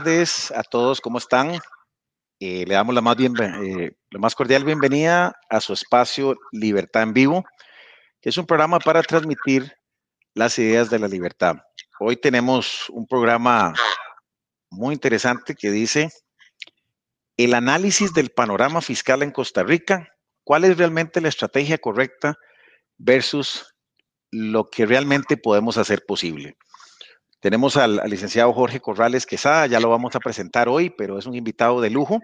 tardes a todos, ¿cómo están? Eh, le damos la más, bien, eh, la más cordial bienvenida a su espacio Libertad en Vivo, que es un programa para transmitir las ideas de la libertad. Hoy tenemos un programa muy interesante que dice el análisis del panorama fiscal en Costa Rica, cuál es realmente la estrategia correcta versus lo que realmente podemos hacer posible. Tenemos al, licenciado Jorge Corrales Quesada, ya lo vamos a presentar hoy, pero es un invitado de lujo.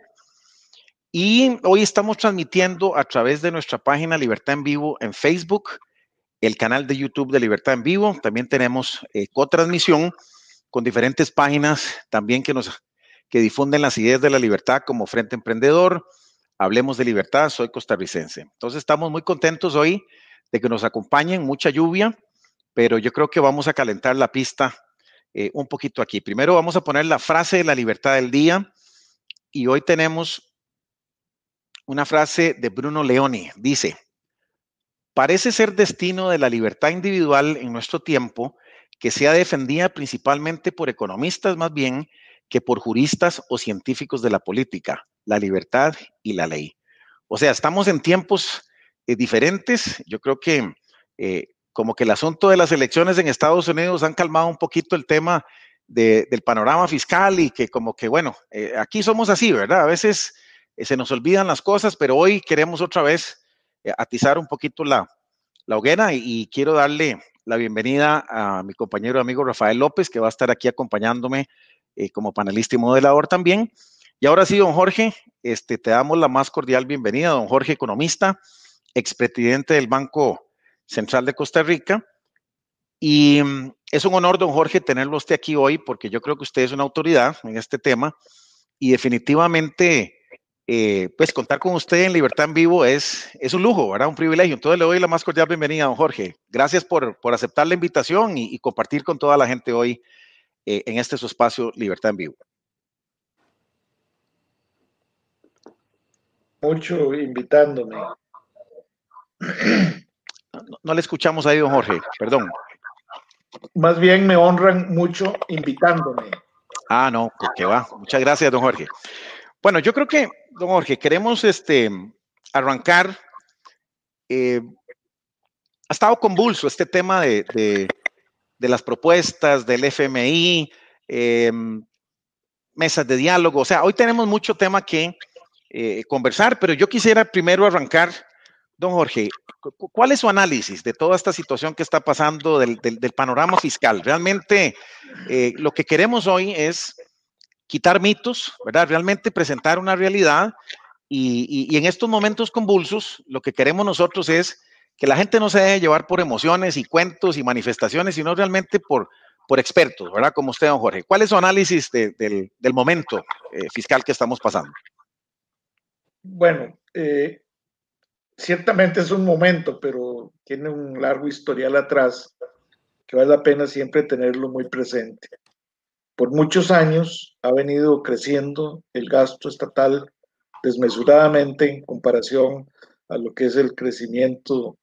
Y hoy estamos transmitiendo a través de nuestra página Libertad en Vivo en Facebook, el canal de YouTube de Libertad en Vivo. También tenemos eh, cotransmisión con diferentes páginas también que nos que difunden las ideas de la libertad como Frente Emprendedor, Hablemos de Libertad, soy costarricense. Entonces estamos muy contentos hoy de que nos acompañen, mucha lluvia, pero yo creo que vamos a calentar la pista eh, un poquito aquí. Primero vamos a poner la frase de la libertad del día y hoy tenemos una frase de Bruno Leoni. Dice, parece ser destino de la libertad individual en nuestro tiempo que sea defendida principalmente por economistas más bien que por juristas o científicos de la política, la libertad y la ley. O sea, estamos en tiempos eh, diferentes. Yo creo que eh, como que el asunto de las elecciones en Estados Unidos han calmado un poquito el tema del panorama fiscal y que como que, bueno, eh, aquí somos así, ¿verdad? A veces eh, se nos olvidan las cosas, pero hoy queremos otra vez eh, atizar un poquito la, la hoguera y, quiero darle la bienvenida a mi compañero amigo Rafael López, que va a estar aquí acompañándome como panelista y moderador también. Y ahora sí, don Jorge, este, te damos la más cordial bienvenida, don Jorge, economista, expresidente del Banco Central de Costa Rica. Y mm, es un honor, don Jorge, tenerlo aquí hoy, porque yo creo que usted es una autoridad en este tema y definitivamente, eh, pues contar con usted en Libertad en Vivo es, es un lujo, ¿verdad? Un privilegio. Entonces le doy la más cordial bienvenida, don Jorge. Gracias por, por aceptar la invitación y, compartir con toda la gente hoy eh, en este su espacio Libertad en Vivo. Mucho invitándome. No, le escuchamos ahí, don Jorge, perdón. Más bien me honran mucho invitándome. Ah, no, que va. Muchas gracias, don Jorge. Bueno, yo creo que, don Jorge, queremos este, arrancar. Eh, ha estado convulso este tema de, las propuestas del FMI, em, mesas de diálogo. O sea, hoy tenemos mucho tema que eh, conversar, pero yo quisiera primero arrancar Don Jorge, ¿cuál es su análisis de toda esta situación que está pasando del, panorama fiscal? Realmente eh, lo que queremos hoy es quitar mitos, ¿verdad? Realmente presentar una realidad y, en estos momentos convulsos lo que queremos nosotros es que la gente no se deje llevar por emociones y cuentos y manifestaciones, sino realmente por, expertos, ¿verdad? Como usted, don Jorge. ¿Cuál es su análisis del, momento eh, fiscal que estamos pasando? Bueno, eh, ciertamente es un momento, pero tiene un largo historial atrás que vale la pena siempre tenerlo muy presente. Por muchos años ha venido creciendo el gasto estatal desmesuradamente en comparación a lo que es el crecimiento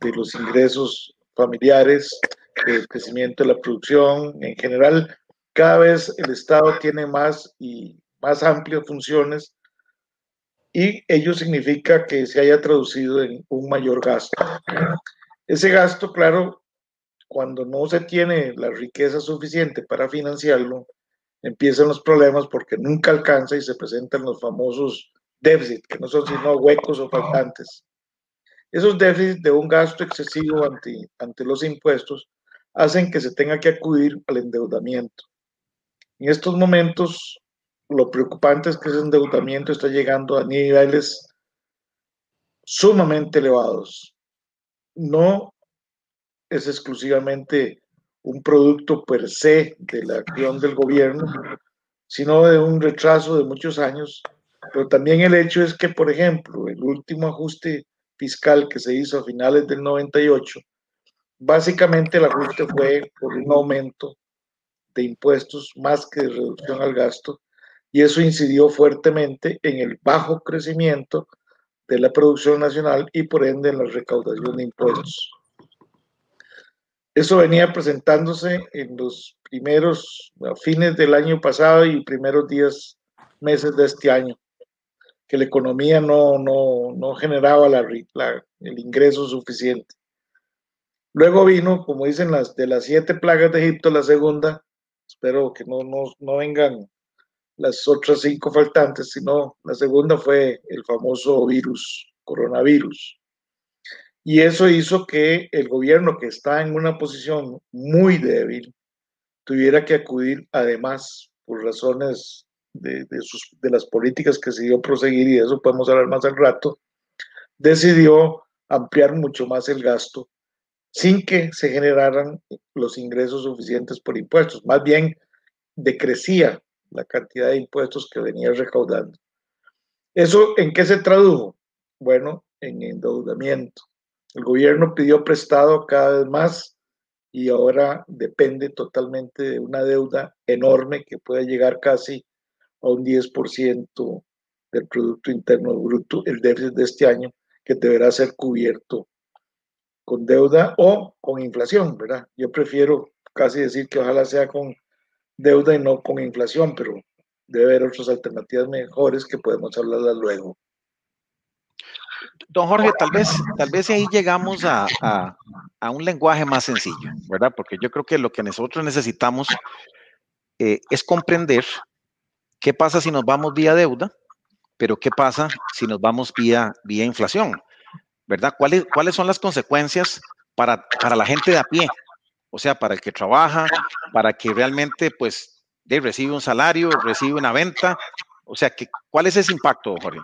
de los ingresos familiares, el crecimiento de la producción en general. Cada vez el Estado tiene más y más amplias funciones y ello significa que se haya traducido en un mayor gasto. Ese gasto, claro, cuando no se tiene la riqueza suficiente para financiarlo, empiezan los problemas porque nunca alcanza y se presentan los famosos déficits, que no son sino huecos o faltantes. Esos déficits de un gasto excesivo ante, ante los impuestos hacen que se tenga que acudir al endeudamiento. En estos momentos, lo preocupante es que ese endeudamiento está llegando a niveles sumamente elevados. No es exclusivamente un producto per se de la acción del gobierno, sino de un retraso de muchos años. Pero también el hecho es que, por ejemplo, el último ajuste fiscal que se hizo a finales del 98, básicamente el ajuste fue por un aumento de impuestos más que de reducción al gasto y eso incidió fuertemente en el bajo crecimiento de la producción nacional y por ende en la recaudación de impuestos. Eso venía presentándose en los primeros fines del año pasado y primeros días, meses de este año, que la economía no, no, no generaba el ingreso suficiente. Luego vino, como dicen las de las siete plagas de Egipto, la segunda, espero que no, no, no vengan las otras cinco faltantes, sino la segunda fue el famoso virus, coronavirus. Y eso hizo que el gobierno, que está en una posición muy débil, tuviera que acudir, además, por razones de, sus, de las políticas que dio proseguir, y de eso podemos hablar más al rato, decidió ampliar mucho más el gasto sin que se generaran los ingresos suficientes por impuestos. Más bien, decrecía la cantidad de impuestos que venía recaudando. ¿Eso en qué se tradujo? Bueno, en endeudamiento. El gobierno pidió prestado cada vez más y ahora depende totalmente de una deuda enorme que puede llegar casi a un 10% del Producto Interno Bruto, el déficit de este año, que deberá ser cubierto con deuda o con inflación, ¿verdad? Yo prefiero casi decir que ojalá sea con deuda y no con inflación, pero debe haber otras alternativas mejores que podemos hablarlas luego. Don Jorge, tal vez, tal vez ahí llegamos a, un lenguaje más sencillo, ¿verdad? Porque yo creo que lo que nosotros necesitamos eh, es comprender qué pasa si nos vamos vía deuda, pero qué pasa si nos vamos vía, vía inflación, ¿verdad? ¿Cuáles, ¿Cuáles son las consecuencias para, para la gente de a pie? O sea, para el que trabaja, para que realmente, pues, recibe un salario, recibe una venta. O sea, que, ¿cuál es ese impacto, Jorge?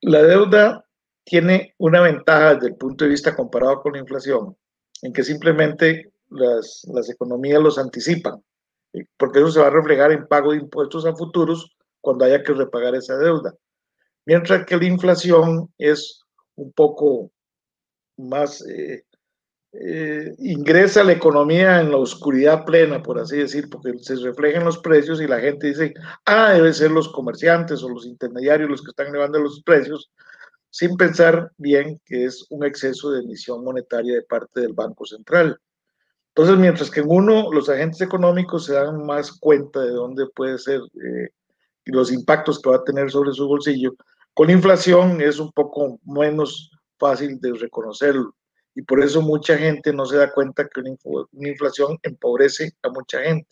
La deuda tiene una ventaja desde el punto de vista comparado con la inflación, en que simplemente las, las economías los anticipan, porque eso se va a reflejar en pago de impuestos a futuros cuando haya que repagar esa deuda. Mientras que la inflación es un poco más eh, eh, ingresa la economía en la oscuridad plena, por así decir, porque se reflejan los precios y la gente dice, ah, debe ser los comerciantes o los intermediarios los que están elevando los precios, sin pensar bien que es un exceso de emisión monetaria de parte del Banco Central. Entonces, mientras que en uno los agentes económicos se dan más cuenta de dónde puede ser eh, los impactos que va a tener sobre su bolsillo, con la inflación es un poco menos fácil de reconocerlo y por eso mucha gente no se da cuenta que una, inflación empobrece a mucha gente.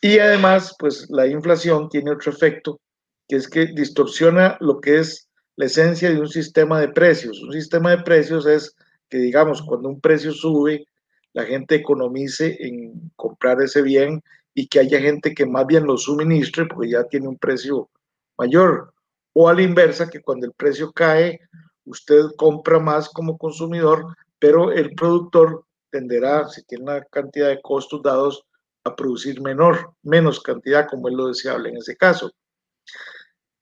Y además, pues la inflación tiene otro efecto, que es que distorsiona lo que es la esencia de un sistema de precios. Un sistema de precios es que, digamos, cuando un precio sube, la gente economice en comprar ese bien y que haya gente que más bien lo suministre porque ya tiene un precio mayor. O a la inversa, que cuando el precio cae, usted compra más como consumidor, pero el productor tenderá, si tiene una cantidad de costos dados, a producir menor, menos cantidad, como es lo deseable en ese caso.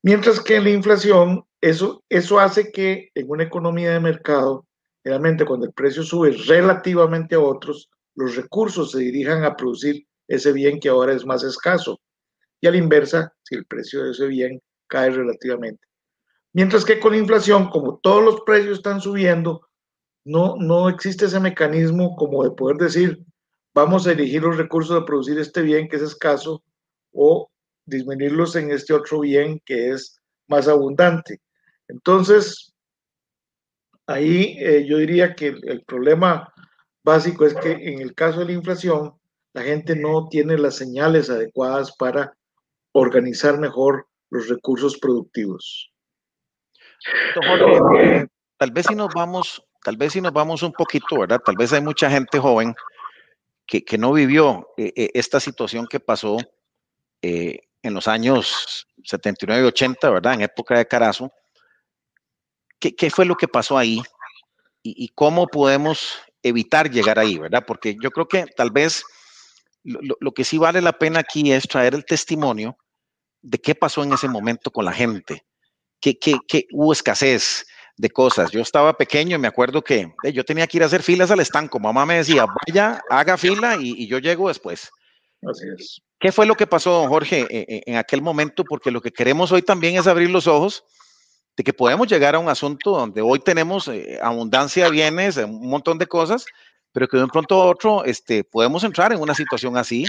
Mientras que en la inflación, eso, eso hace que en una economía de mercado, realmente cuando el precio sube relativamente a otros, los recursos se dirijan a producir ese bien que ahora es más escaso. Y a la inversa, si el precio de ese bien cae relativamente. Mientras que con inflación, como todos los precios están subiendo, no, no existe ese mecanismo como de poder decir, vamos a dirigir los recursos a producir este bien que es escaso o disminuirlos en este otro bien que es más abundante. Entonces, ahí eh, yo diría que el problema básico es que en el caso de la inflación, la gente no tiene las señales adecuadas para organizar mejor los recursos productivos. Jorge, tal vez si nos vamos, tal vez si nos vamos un poquito, ¿verdad? Tal vez hay mucha gente joven que, que no vivió eh, eh, esta situación que pasó eh, en los años 79 y 80, ¿verdad? En época de Carazo. ¿Qué, qué fue lo que pasó ahí? Y, y, cómo podemos evitar llegar ahí, ¿verdad? Porque yo creo que tal vez lo, lo que sí vale la pena aquí es traer el testimonio de qué pasó en ese momento con la gente que, que, hubo escasez de cosas. Yo estaba pequeño y me acuerdo que eh, yo tenía que ir a hacer filas al estanco. Mamá me decía, vaya, haga fila y, yo llego después. Así es. ¿Qué fue lo que pasó, Jorge, e, e, en, aquel momento? Porque lo que queremos hoy también es abrir los ojos de que podemos llegar a un asunto donde hoy tenemos eh, abundancia de bienes, un montón de cosas, pero que de un pronto a otro este, podemos entrar en una situación así,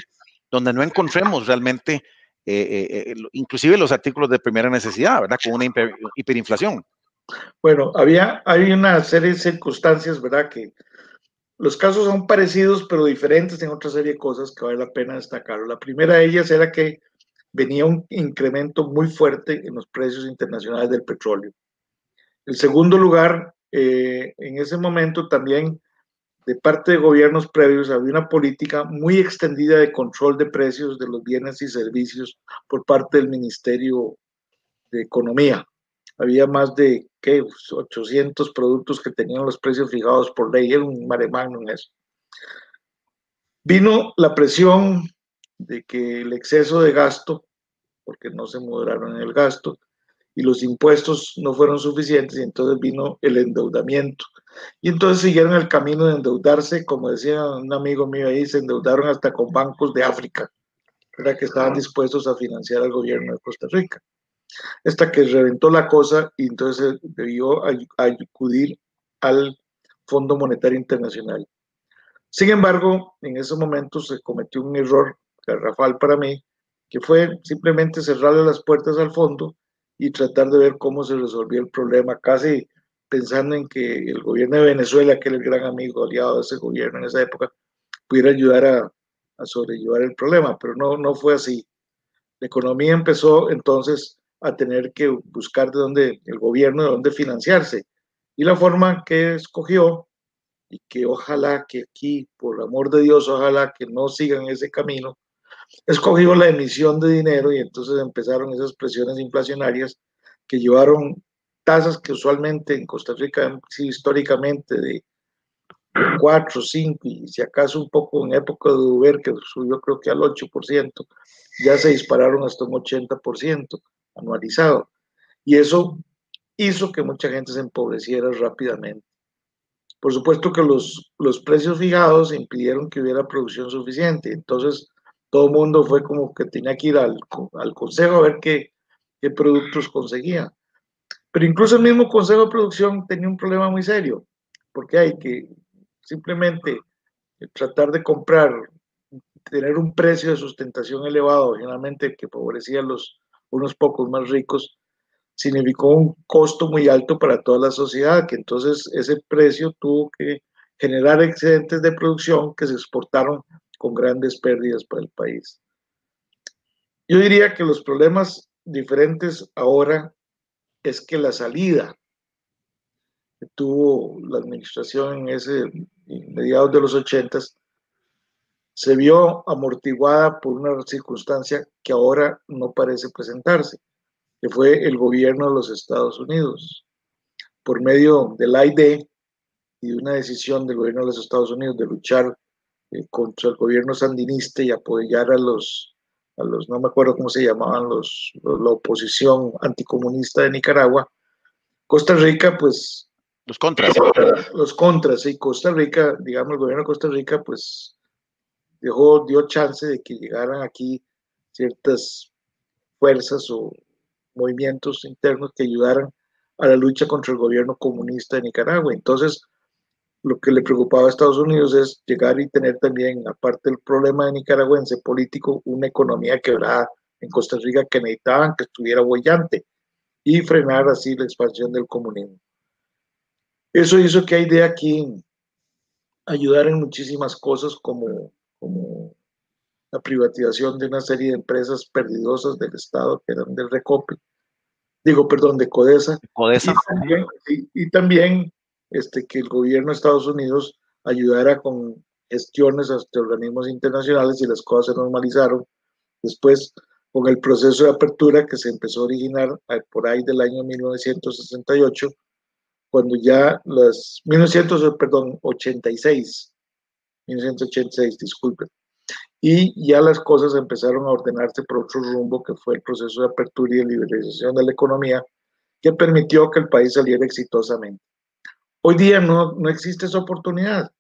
donde no encontremos realmente, eh, eh, inclusive los artículos de primera necesidad, ¿verdad? Con una hiperinflación. Bueno, había, hay una serie de circunstancias, ¿verdad? Que los casos son parecidos, pero diferentes en otra serie de cosas que vale la pena destacar. La primera de ellas era que venía un incremento muy fuerte en los precios internacionales del petróleo. En segundo lugar, eh, en ese momento también de parte de gobiernos previos había una política muy extendida de control de precios de los bienes y servicios por parte del Ministerio de Economía. Había más de ¿qué? 800 productos que tenían los precios fijados por ley, era un mare magnum eso. Vino la presión de que el exceso de gasto, porque no se moderaron en el gasto, y los impuestos no fueron suficientes, y entonces vino el endeudamiento. Y entonces siguieron el camino de endeudarse, como decía un amigo mío ahí, se endeudaron hasta con bancos de África, para que estaban dispuestos a financiar al gobierno de Costa Rica. Hasta que reventó la cosa y entonces debió acudir al Fondo Monetario Internacional. Sin embargo, en ese momento se cometió un error garrafal para mí, que fue simplemente cerrarle las puertas al fondo y tratar de ver cómo se resolvía el problema, casi pensando en que el gobierno de Venezuela, que era el gran amigo aliado de ese gobierno en esa época, pudiera ayudar a, sobrellevar el problema, pero no, no fue así. La economía empezó entonces a tener que buscar de dónde, el gobierno, de dónde financiarse. Y la forma que escogió, y que ojalá que aquí, por amor de Dios, ojalá que no sigan ese camino, escogió la emisión de dinero y entonces empezaron esas presiones inflacionarias que llevaron tasas que usualmente en Costa Rica han sido históricamente de 4, 5 y si acaso un poco en época de Uber que subió creo que al 8%, ya se dispararon hasta un 80% anualizado. Y eso hizo que mucha gente se empobreciera rápidamente. Por supuesto que los, los precios fijados impidieron que hubiera producción suficiente. Entonces, todo el mundo fue como que tenía que ir al, al consejo a ver qué, qué productos conseguía. Pero incluso el mismo consejo de producción tenía un problema muy serio, porque hay que simplemente tratar de comprar, tener un precio de sustentación elevado, generalmente que favorecía a los unos pocos más ricos, significó un costo muy alto para toda la sociedad, que entonces ese precio tuvo que generar excedentes de producción que se exportaron con grandes pérdidas para el país. Yo diría que los problemas diferentes ahora es que la salida que tuvo la administración en ese mediados de los ochentas se vio amortiguada por una circunstancia que ahora no parece presentarse, que fue el gobierno de los Estados Unidos. Por medio del AID y de una decisión del gobierno de los Estados Unidos de luchar eh, contra el gobierno sandinista y apoyar a los, a los, no me acuerdo cómo se llamaban, los, la oposición anticomunista de Nicaragua, Costa Rica, pues... Los contras. Los contras, y Costa Rica, digamos, el gobierno de Costa Rica, pues dejó, dio chance de que llegaran aquí ciertas fuerzas o movimientos internos que ayudaran a la lucha contra el gobierno comunista de Nicaragua. Entonces, lo que le preocupaba a Estados Unidos es llegar y tener también, aparte del problema de nicaragüense político, una economía quebrada en Costa Rica que necesitaban que estuviera bollante y frenar así la expansión del comunismo. Eso hizo que hay de aquí ayudar en muchísimas cosas como como la privatización de una serie de empresas perdidosas del Estado que eran del Recope, digo, perdón, de Codesa. Codesa. Y también, este, que el gobierno de Estados Unidos ayudara con gestiones hasta organismos internacionales y las cosas se normalizaron. Después, con el proceso de apertura que se empezó a originar eh, por ahí del año 1968, cuando ya las 1900, perdón, 86, 1986, disculpen. Y ya las cosas empezaron a ordenarse por otro rumbo, que fue el proceso de apertura y de liberalización de la economía, que permitió que el país saliera exitosamente. Hoy día no, no existe esa oportunidad.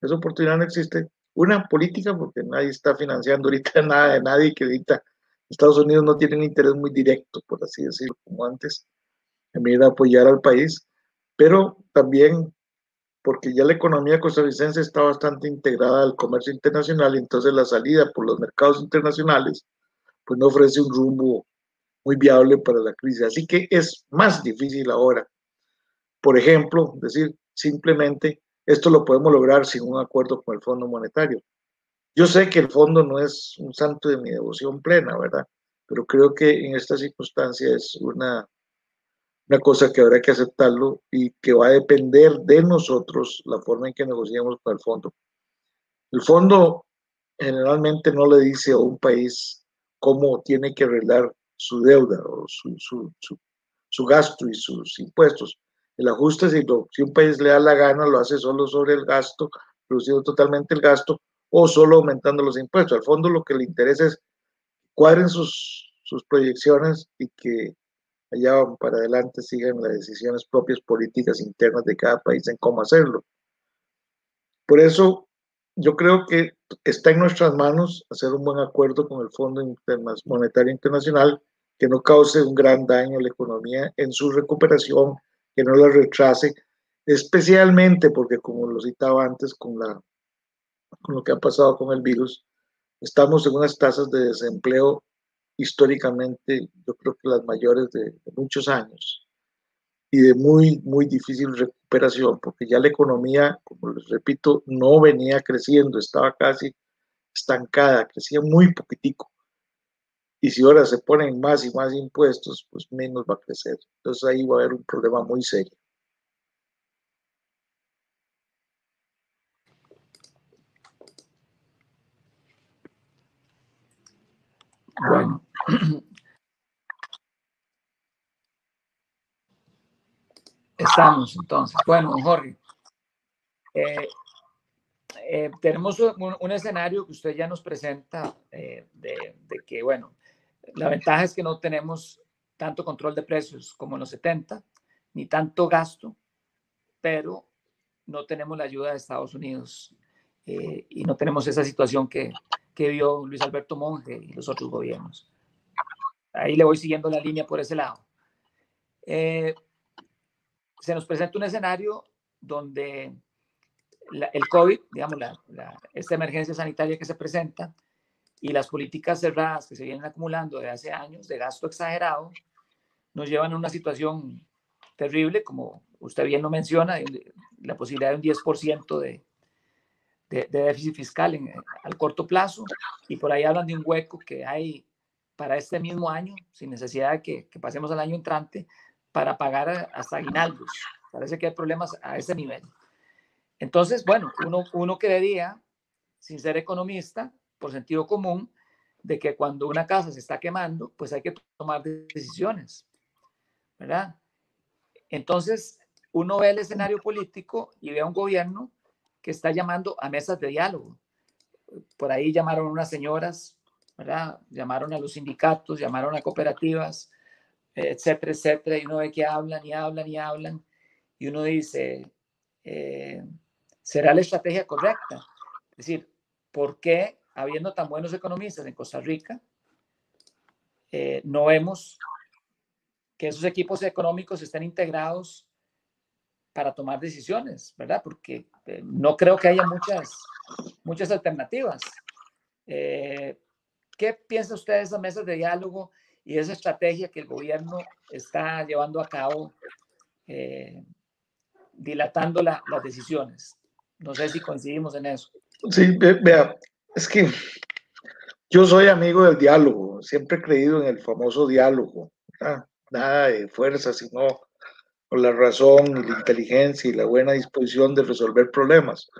Esa oportunidad no existe. Una política, porque nadie está financiando ahorita nada de nadie, que ahorita Estados Unidos no tiene un interés muy directo, por así decirlo, como antes, en venir a apoyar al país, pero también porque ya la economía costarricense está bastante integrada al comercio internacional entonces la salida por los mercados internacionales pues no ofrece un rumbo muy viable para la crisis. Así que es más difícil ahora. Por ejemplo, decir simplemente esto lo podemos lograr sin un acuerdo con el Fondo Monetario. Yo sé que el fondo no es un santo de mi devoción plena, ¿verdad? Pero creo que en esta circunstancia es una, una cosa que habrá que aceptarlo y que va a depender de nosotros la forma en que negociemos con el fondo. El fondo generalmente no le dice a un país cómo tiene que arreglar su deuda o su, su, su, gasto y sus impuestos. El ajuste, si, un país le da la gana, lo hace solo sobre el gasto, reduciendo totalmente el gasto o solo aumentando los impuestos. Al fondo lo que le interesa es cuadren sus, sus proyecciones y que allá para adelante sigan las decisiones propias políticas internas de cada país en cómo hacerlo. Por eso yo creo que está en nuestras manos hacer un buen acuerdo con el Fondo Monetario Internacional que no cause un gran daño a la economía en su recuperación, que no la retrase, especialmente porque, como lo citaba antes, con, la, con lo que ha pasado con el virus, estamos en unas tasas de desempleo históricamente, yo creo que las mayores de, muchos años y de muy, muy difícil recuperación, porque ya la economía, como les repito, no venía creciendo, estaba casi estancada, crecía muy poquitico. Y si ahora se ponen más y más impuestos, pues menos va a crecer. Entonces ahí va a haber un problema muy serio. Bueno, Estamos entonces. Bueno, Jorge, eh, eh, tenemos un, escenario que usted ya nos presenta eh, de, que, bueno, la ventaja es que no tenemos tanto control de precios como en los 70, ni tanto gasto, pero no tenemos la ayuda de Estados Unidos y no tenemos esa situación que, que vio Luis Alberto Monge y los otros gobiernos. Ahí le voy siguiendo la línea por ese lado. Eh, se nos presenta un escenario donde el COVID, digamos, esta emergencia sanitaria que se presenta y las políticas cerradas que se vienen acumulando de hace años de gasto exagerado, nos llevan a una situación terrible, como usted bien lo menciona, la posibilidad de un 10% de, de, déficit fiscal en, al corto plazo y por ahí hablan de un hueco que hay para este mismo año, sin necesidad de que, que pasemos al año entrante, para pagar hasta aguinaldos. Parece que hay problemas a ese nivel. Entonces, bueno, uno, uno creería, sin ser economista, por sentido común, de que cuando una casa se está quemando, pues hay que tomar decisiones, ¿verdad? Entonces, uno ve el escenario político y ve a un gobierno que está llamando a mesas de diálogo. Por ahí llamaron unas señoras, ¿verdad? Llamaron a los sindicatos, llamaron a cooperativas, etcétera, etcétera, y uno ve que hablan y hablan y hablan, y uno dice, eh, ¿será la estrategia correcta? Es decir, ¿por qué, habiendo tan buenos economistas en Costa Rica, eh, no vemos que esos equipos económicos estén integrados para tomar decisiones, ¿verdad? Porque eh, no creo que haya muchas, muchas alternativas. Eh, ¿Qué piensa usted de esas mesas de diálogo y de esa estrategia que el gobierno está llevando a cabo, eh, dilatando las decisiones? No sé si coincidimos en eso. Sí, vea, es que yo soy amigo del diálogo, siempre he creído en el famoso diálogo, nada de fuerza, sino con la razón y la inteligencia y la buena disposición de resolver problemas.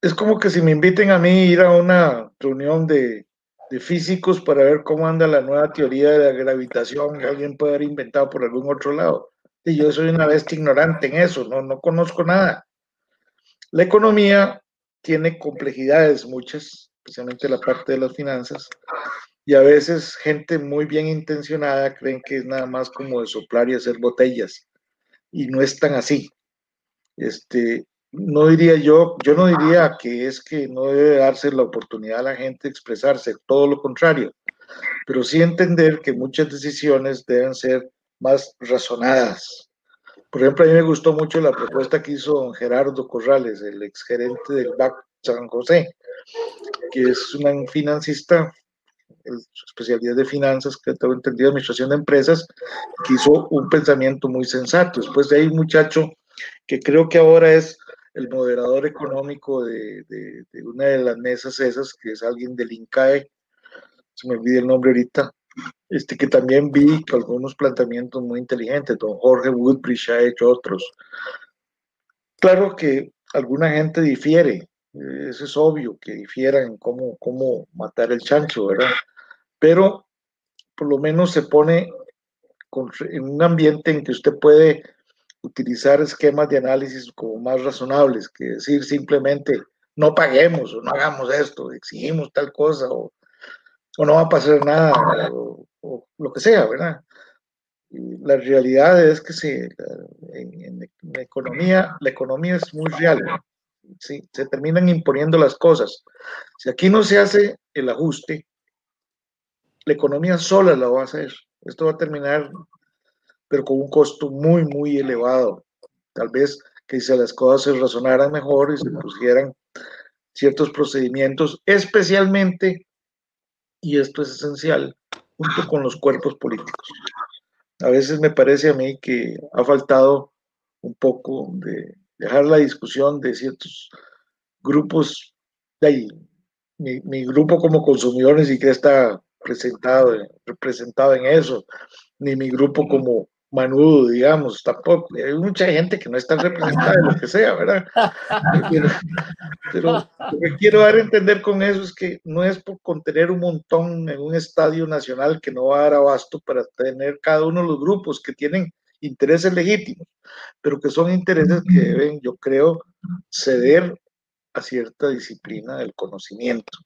Es como que si me inviten a mí a ir a una reunión de, de físicos para ver cómo anda la nueva teoría de la gravitación que alguien puede haber inventado por algún otro lado. Y yo soy una bestia ignorante en eso, no, no conozco nada. La economía tiene complejidades muchas, especialmente la parte de las finanzas, y a veces gente muy bien intencionada creen que es nada más como de soplar y hacer botellas y no es tan así. Este, no diría yo, yo no diría que es que no debe darse la oportunidad a la gente de expresarse, todo lo contrario, pero sí entender que muchas decisiones deben ser más razonadas. Por ejemplo, a mí me gustó mucho la propuesta que hizo don Gerardo Corrales, el exgerente del BAC San José, que es un financista, su especialidad de finanzas, que tengo entendido, administración de empresas, que hizo un pensamiento muy sensato. Después de ahí un muchacho que creo que ahora es el moderador económico de, de, una de las mesas esas, que es alguien del INCAE, se me olvida el nombre ahorita, este, que también vi que algunos planteamientos muy inteligentes, don Jorge Woodbridge ha hecho otros. Claro que alguna gente difiere, eso es obvio, que difiera en cómo, cómo matar el chancho, ¿verdad? Pero por lo menos se pone en un ambiente en que usted puede utilizar esquemas de análisis como más razonables que decir simplemente no paguemos o no hagamos esto, exigimos tal cosa o, o no va a pasar nada o, lo que sea, ¿verdad? la realidad es que se, en, la economía, la economía es muy real, ¿sí? se terminan imponiendo las cosas. Si aquí no se hace el ajuste, la economía sola la va a hacer. Esto va a terminar pero con un costo muy, muy elevado. Tal vez que si las cosas se razonaran mejor y se pusieran ciertos procedimientos, especialmente, y esto es esencial, junto con los cuerpos políticos. A veces me parece a mí que ha faltado un poco de dejar la discusión de ciertos grupos de ahí. Mi, mi grupo como consumidor ni siquiera está presentado, representado en eso, ni mi grupo como manudo, digamos, tampoco. Hay mucha gente que no está representada en lo que sea, ¿verdad? Pero, lo que quiero dar a entender con eso es que no es por contener un montón en un estadio nacional que no va a dar abasto para tener cada uno de los grupos que tienen intereses legítimos, pero que son intereses que deben, yo creo, ceder a cierta disciplina del conocimiento.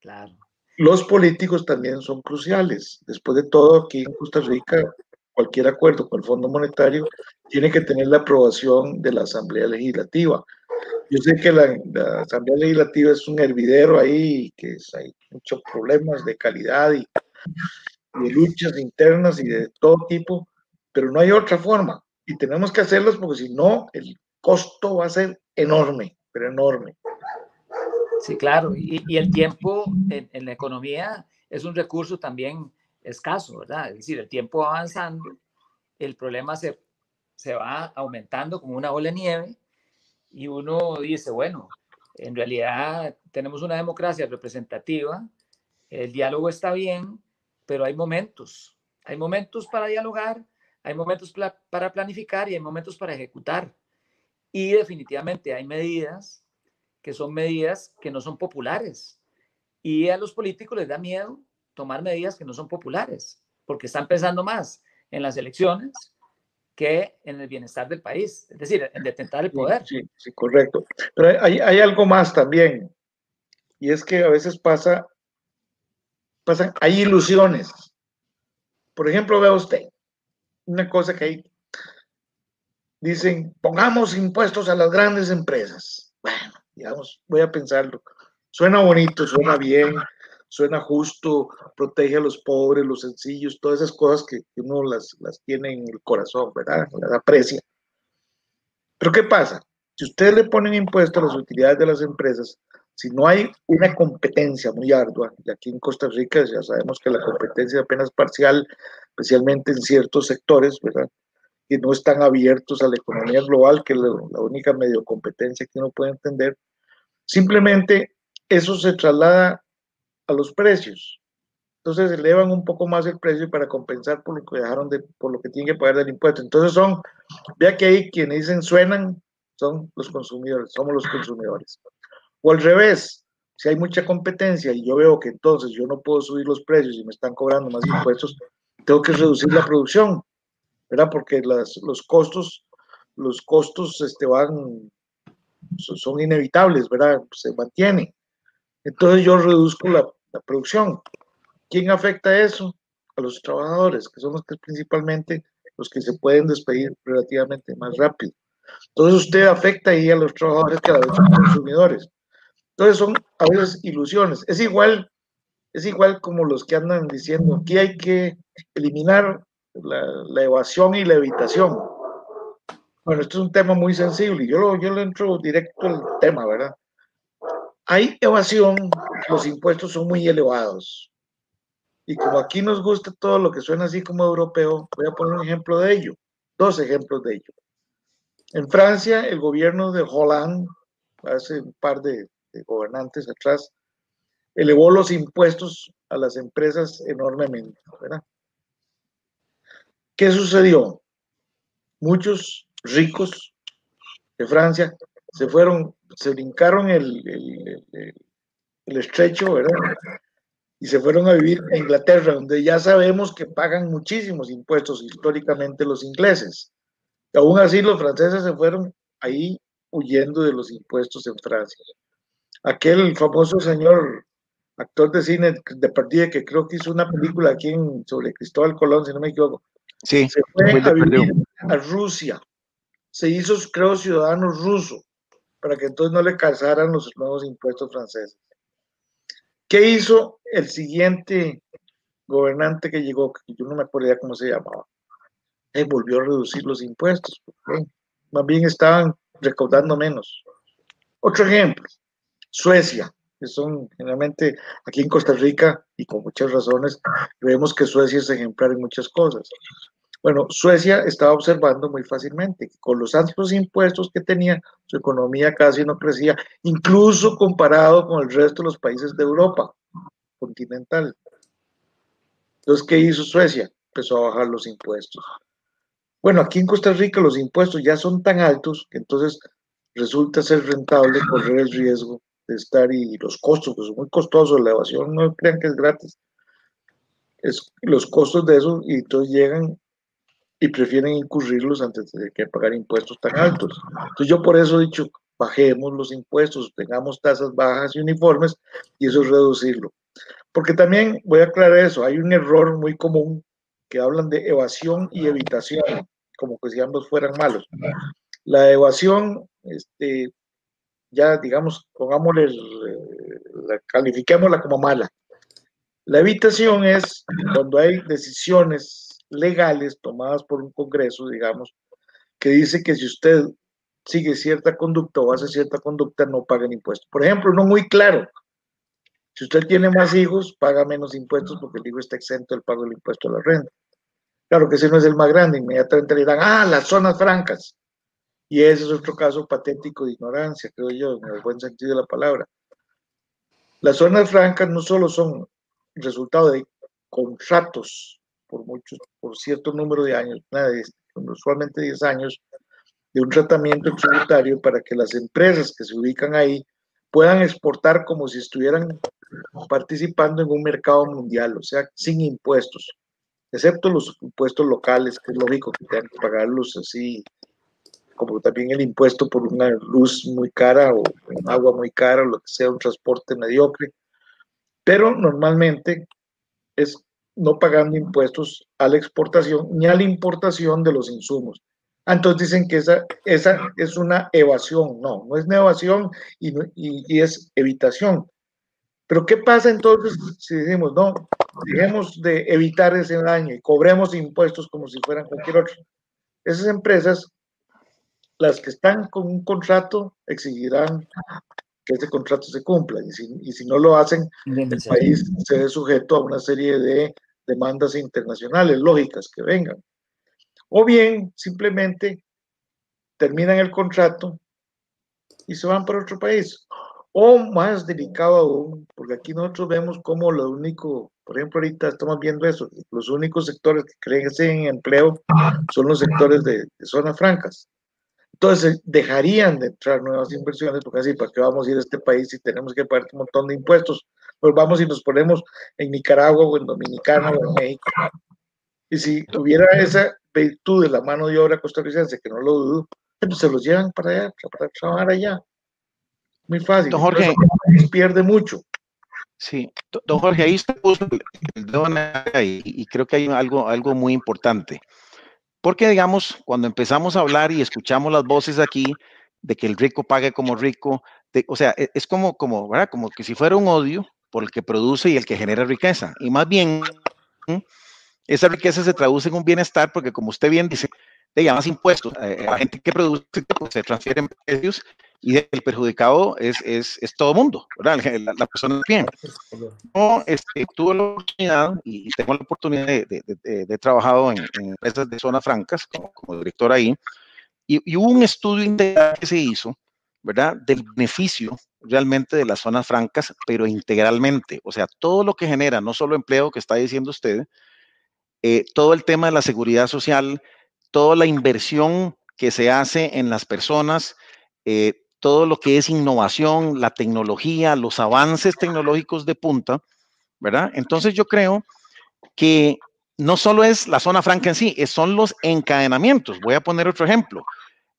Claro. Los políticos también son cruciales. Después de todo, aquí en Costa Rica cualquier acuerdo con el Fondo Monetario tiene que tener la aprobación de la Asamblea Legislativa. Yo sé que la, Asamblea Legislativa es un hervidero ahí, que hay muchos problemas de calidad y, de luchas internas y de todo tipo, pero no hay otra forma. Y tenemos que hacerlas porque si no, el costo va a ser enorme, pero enorme. Sí, claro. Y, y el tiempo en, en, la economía es un recurso también escaso, ¿verdad? Es decir, el tiempo va avanzando, el problema se, se va aumentando como una ola de nieve y uno dice, bueno, en realidad tenemos una democracia representativa, el diálogo está bien, pero hay momentos, hay momentos para dialogar, hay momentos para planificar y hay momentos para ejecutar. Y definitivamente hay medidas que son medidas que no son populares. Y a los políticos les da miedo tomar medidas que no son populares, porque están pensando más en las elecciones que en el bienestar del país, es decir, en detentar el poder. Sí, sí, correcto. Pero hay, hay, algo más también, y es que a veces pasa, pasan, hay ilusiones. Por ejemplo, vea usted, una cosa que hay, dicen, pongamos impuestos a las grandes empresas. Bueno, digamos, voy a pensarlo. Suena bonito, suena bien, suena justo, protege a los pobres, los sencillos, todas esas cosas que uno las, las tiene en el corazón, ¿verdad? Las aprecia. Pero ¿qué pasa? Si ustedes le ponen impuesto a las utilidades de las empresas, si no hay una competencia muy ardua, y aquí en Costa Rica ya sabemos que la competencia apenas parcial, especialmente en ciertos sectores, ¿verdad? Que no están abiertos a la economía global, que es la única medio competencia que uno puede entender, simplemente eso se traslada a los precios. Entonces elevan un poco más el precio para compensar por lo que dejaron de, por lo que tienen que pagar del impuesto. Entonces son, vea que ahí quienes dicen suenan, son los consumidores, somos los consumidores. O al revés, si hay mucha competencia y yo veo que entonces yo no puedo subir los precios y me están cobrando más impuestos, tengo que reducir la producción, ¿verdad? Porque las, los costos, los costos este, van, son inevitables, ¿verdad? Se mantienen. Entonces yo reduzco la, la producción. ¿Quién afecta eso? A los trabajadores, que son los que principalmente los que se pueden despedir relativamente más rápido. Entonces usted afecta ahí a los trabajadores que a los consumidores. Entonces son a veces ilusiones. Es igual, es igual como los que andan diciendo que hay que eliminar la, evasión y la evitación. Bueno, esto es un tema muy sensible yo lo, yo entro directo al tema, ¿verdad? Hay evasión, los impuestos son muy elevados. Y como aquí nos gusta todo lo que suena así como europeo, voy a poner un ejemplo de ello, dos ejemplos de ello. En Francia, el gobierno de Hollande, hace un par de, gobernantes atrás, elevó los impuestos a las empresas enormemente. ¿Qué sucedió? Muchos ricos de Francia se fueron, se brincaron el, el, el, estrecho, ¿verdad? Y se fueron a vivir a Inglaterra, donde ya sabemos que pagan muchísimos impuestos históricamente los ingleses. Y aún así los franceses se fueron ahí huyendo de los impuestos en Francia. Aquel famoso señor actor de cine de partida que creo que hizo una película aquí sobre Cristóbal Colón, si no me equivoco. Sí, se fue a vivir a Rusia. Se hizo, creo, ciudadano ruso para que entonces no le calzaran los nuevos impuestos franceses. ¿Qué hizo el siguiente gobernante que llegó? Que yo no me acuerdo ya cómo se llamaba. Él volvió a reducir los impuestos. Más bien estaban recaudando menos. Otro ejemplo, Suecia que son generalmente aquí en Costa Rica y con muchas razones, vemos que Suecia es ejemplar en muchas cosas. Bueno, Suecia estaba observando muy fácilmente que con los altos impuestos que tenía, su economía casi no crecía, incluso comparado con el resto de los países de Europa continental. Entonces, ¿qué hizo Suecia? Empezó a bajar los impuestos. Bueno, aquí en Costa Rica los impuestos ya son tan altos que entonces resulta ser rentable correr el riesgo de estar y los costos, que son muy costosos, la evasión no crean que es gratis, es los costos de eso y entonces llegan y prefieren incurrirlos antes de que pagar impuestos tan altos. Entonces yo por eso he dicho, bajemos los impuestos, tengamos tasas bajas y uniformes y eso es reducirlo. Porque también voy a aclarar eso, hay un error muy común que hablan de evasión y evitación, como que si ambos fueran malos. La evasión este, ya digamos, pongámosle, eh, califiquémosla como mala. La evitación es cuando hay decisiones legales tomadas por un Congreso, digamos, que dice que si usted sigue cierta conducta o hace cierta conducta, no paga impuestos. Por ejemplo, no muy claro. Si usted tiene más hijos, paga menos impuestos porque el hijo está exento del pago del impuesto a la renta. Claro que ese no es el más grande, inmediatamente le dirán, ah, las zonas francas. Y ese es otro caso patético de ignorancia, creo yo, en el buen sentido de la palabra. Las zonas francas no solo son resultado de contratos por muchos, por cierto número de años, usualmente 10 años, de un tratamiento tributario para que las empresas que se ubican ahí puedan exportar como si estuvieran participando en un mercado mundial, o sea, sin impuestos, excepto los impuestos locales, que es lógico que tengan que pagarlos así como también el impuesto por una luz muy cara o un agua muy cara, o lo que sea, un transporte mediocre. Pero normalmente es no pagando impuestos a la exportación ni a la importación de los insumos. Ah, entonces dicen que esa, esa es una evasión. No, no es una evasión y, y, es evitación. Pero ¿qué pasa entonces si decimos, no, dejemos de evitar ese daño y cobremos impuestos como si fueran cualquier otro? Esas empresas las que están con un contrato exigirán que ese contrato se cumpla y si, y si no lo hacen, el país se ve sujeto a una serie de demandas internacionales lógicas que vengan. O bien simplemente terminan el contrato y se van para otro país. O más delicado aún, porque aquí nosotros vemos como lo único, por ejemplo, ahorita estamos viendo eso, los únicos sectores que crecen en empleo son los sectores de, de zonas francas. Entonces dejarían de entrar nuevas inversiones, porque así, ¿para qué vamos a ir a este país si tenemos que pagar un montón de impuestos? Pues vamos y nos ponemos en Nicaragua o en Dominicana o en México. Y si hubiera esa virtud de la mano de obra costarricense, que no lo dudo, pues se los llevan para allá, para trabajar allá. Muy fácil. Don Jorge, pierde mucho. Sí, don Jorge, ahí está el dedo y, y creo que hay algo, algo muy importante. Porque, digamos, cuando empezamos a hablar y escuchamos las voces aquí de que el rico pague como rico, o sea, e, es como, como, ¿verdad? Como que si fuera un odio por el que produce y el que genera riqueza. Y más bien, esa riqueza se traduce en un bienestar porque, como usted bien dice, de más impuestos. Eh, a gente que produce pues, se transfieren precios y el perjudicado es, es, es todo mundo, ¿verdad? La, persona bien. Yo este, tuve la oportunidad y tengo la oportunidad de, de, de, trabajado en, empresas de zonas francas como, como director ahí y, y, hubo un estudio integral que se hizo, ¿verdad? Del beneficio realmente de las zonas francas, pero integralmente. O sea, todo lo que genera, no solo empleo que está diciendo usted, eh, todo el tema de la seguridad social, toda la inversión que se hace en las personas, eh, todo lo que es innovación, la tecnología, los avances tecnológicos de punta, ¿verdad? Entonces yo creo que no solo es la zona franca en sí, son los encadenamientos. Voy a poner otro ejemplo.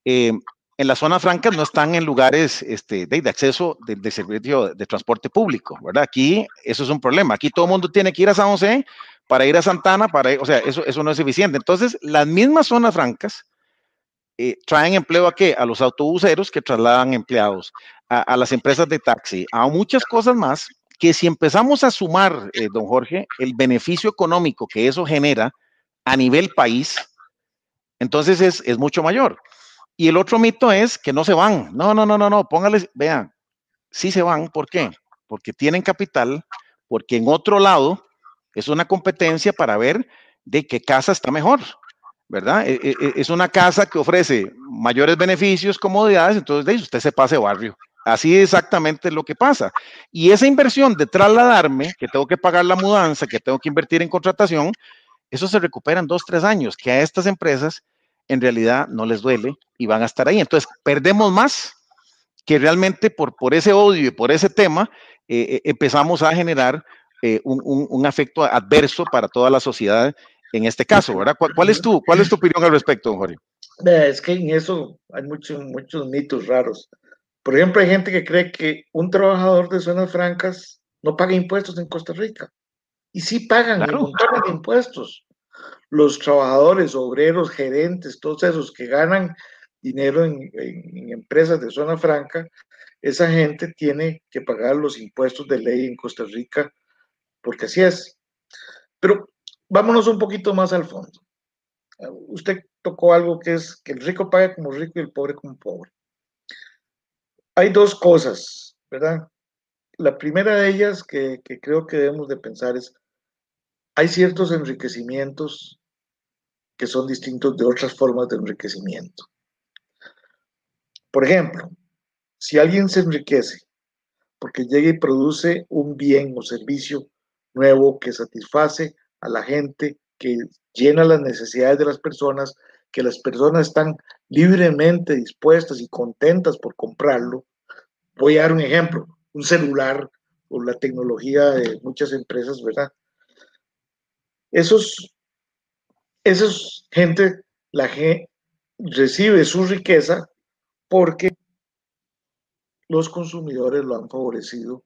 Eh, en las zonas francas no están en lugares este, de, acceso de, servicio de transporte público, ¿verdad? Aquí eso es un problema. Aquí todo el mundo tiene que ir a San José para ir a Santana, para o sea, eso, eso no es eficiente. Entonces, las mismas zonas francas eh, traen empleo a qué? A los autobuseros que trasladan empleados, a, las empresas de taxi, a muchas cosas más que si empezamos a sumar, eh, don Jorge, el beneficio económico que eso genera a nivel país, entonces es, es mucho mayor. Y el otro mito es que no se van. No, no, no, no, no, póngales, vean, sí se van. ¿Por qué? Porque tienen capital, porque en otro lado es una competencia para ver de qué casa está mejor, ¿verdad? E, e, e, es una casa que ofrece mayores beneficios, comodidades, entonces de usted se pase barrio. Así exactamente lo que pasa. Y esa inversión de trasladarme, que tengo que pagar la mudanza, que tengo que invertir en contratación, eso se recupera en dos, tres años, que a estas empresas en realidad no les duele y van a estar ahí. Entonces, perdemos más que realmente por, por ese odio y por ese tema eh, eh, empezamos a generar eh, un, un, afecto adverso para toda la sociedad en este caso, ¿verdad? ¿Cuál, es, tu, cuál es tu opinión al respecto, Jorge? Es que en eso hay muchos, muchos mitos raros. Por ejemplo, hay gente que cree que un trabajador de zonas francas no paga impuestos en Costa Rica. Y sí pagan claro. un montón de impuestos los trabajadores, obreros, gerentes, todos esos que ganan dinero en, empresas de zona franca, esa gente tiene que pagar los impuestos de ley en Costa Rica, porque así es. Pero vámonos un poquito más al fondo. Usted tocó algo que es que el rico paga como rico y el pobre como pobre. Hay dos cosas, ¿verdad? La primera de ellas que, que creo que debemos de pensar es, hay ciertos enriquecimientos que son distintos de otras formas de enriquecimiento. Por ejemplo, si alguien se enriquece porque llega y produce un bien o servicio nuevo que satisface a la gente, que llena las necesidades de las personas, que las personas están libremente dispuestas y contentas por comprarlo. Voy a dar un ejemplo, un celular o la tecnología de muchas empresas, ¿verdad? Esos, esos gente, la gente recibe su riqueza porque los consumidores lo han favorecido,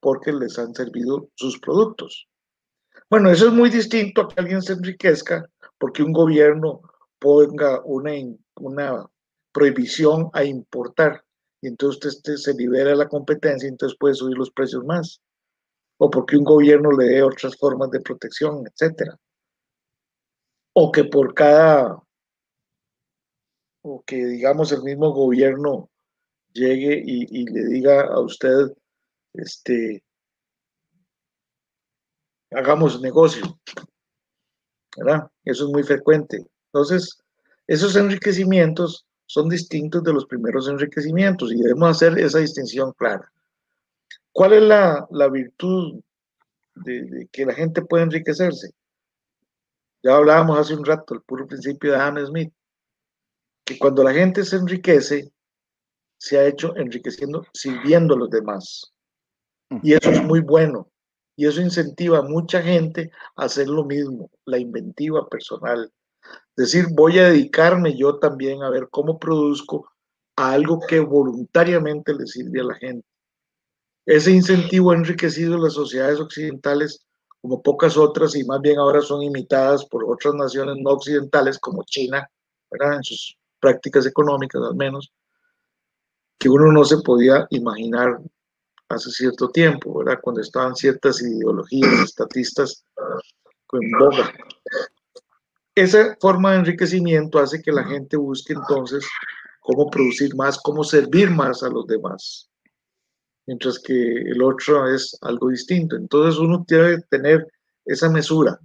porque les han servido sus productos. Bueno, eso es muy distinto a que alguien se enriquezca porque un gobierno ponga una, una prohibición a importar y entonces usted se libera la competencia y entonces puede subir los precios más o porque un gobierno le dé otras formas de protección, etcétera. O que por cada, o que digamos el mismo gobierno llegue y, le diga a usted, este, hagamos negocio, ¿verdad? Eso es muy frecuente. Entonces, esos enriquecimientos son distintos de los primeros enriquecimientos y debemos hacer esa distinción clara. ¿Cuál es la, virtud de, que la gente puede enriquecerse? Ya hablábamos hace un rato, el puro principio de Adam Smith, que cuando la gente se enriquece, se ha hecho enriqueciendo sirviendo a los demás. Y eso es muy bueno. Y eso incentiva a mucha gente a hacer lo mismo, la inventiva personal. Decir, voy a dedicarme yo también a ver cómo produzco algo que voluntariamente le sirve a la gente. Ese incentivo ha enriquecido las sociedades occidentales como pocas otras y más bien ahora son imitadas por otras naciones no occidentales como China, ¿verdad? en sus prácticas económicas al menos, que uno no se podía imaginar hace cierto tiempo, cuando estaban ciertas ideologías estatistas en boga. esa forma de enriquecimiento hace que la gente busque entonces cómo producir más, cómo servir más a los demás, mientras que el otro es algo distinto. Entonces uno debe tener esa mesura,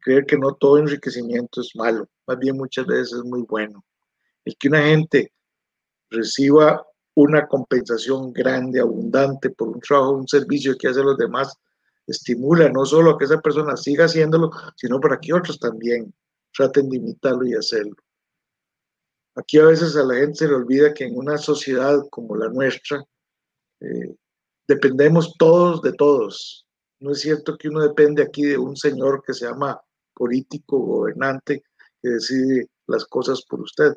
creer que no todo enriquecimiento es malo, más bien muchas veces es muy bueno. El que una gente reciba una compensación grande, abundante por un trabajo, un servicio que hace los demás, estimula no solo a que esa persona siga haciéndolo, sino para que otros también traten de imitarlo y hacerlo. Aquí a veces a la gente se le olvida que en una sociedad como la nuestra, eh, dependemos todos de todos. No es cierto que uno depende aquí de un señor que se llama político, gobernante, que decide las cosas por usted.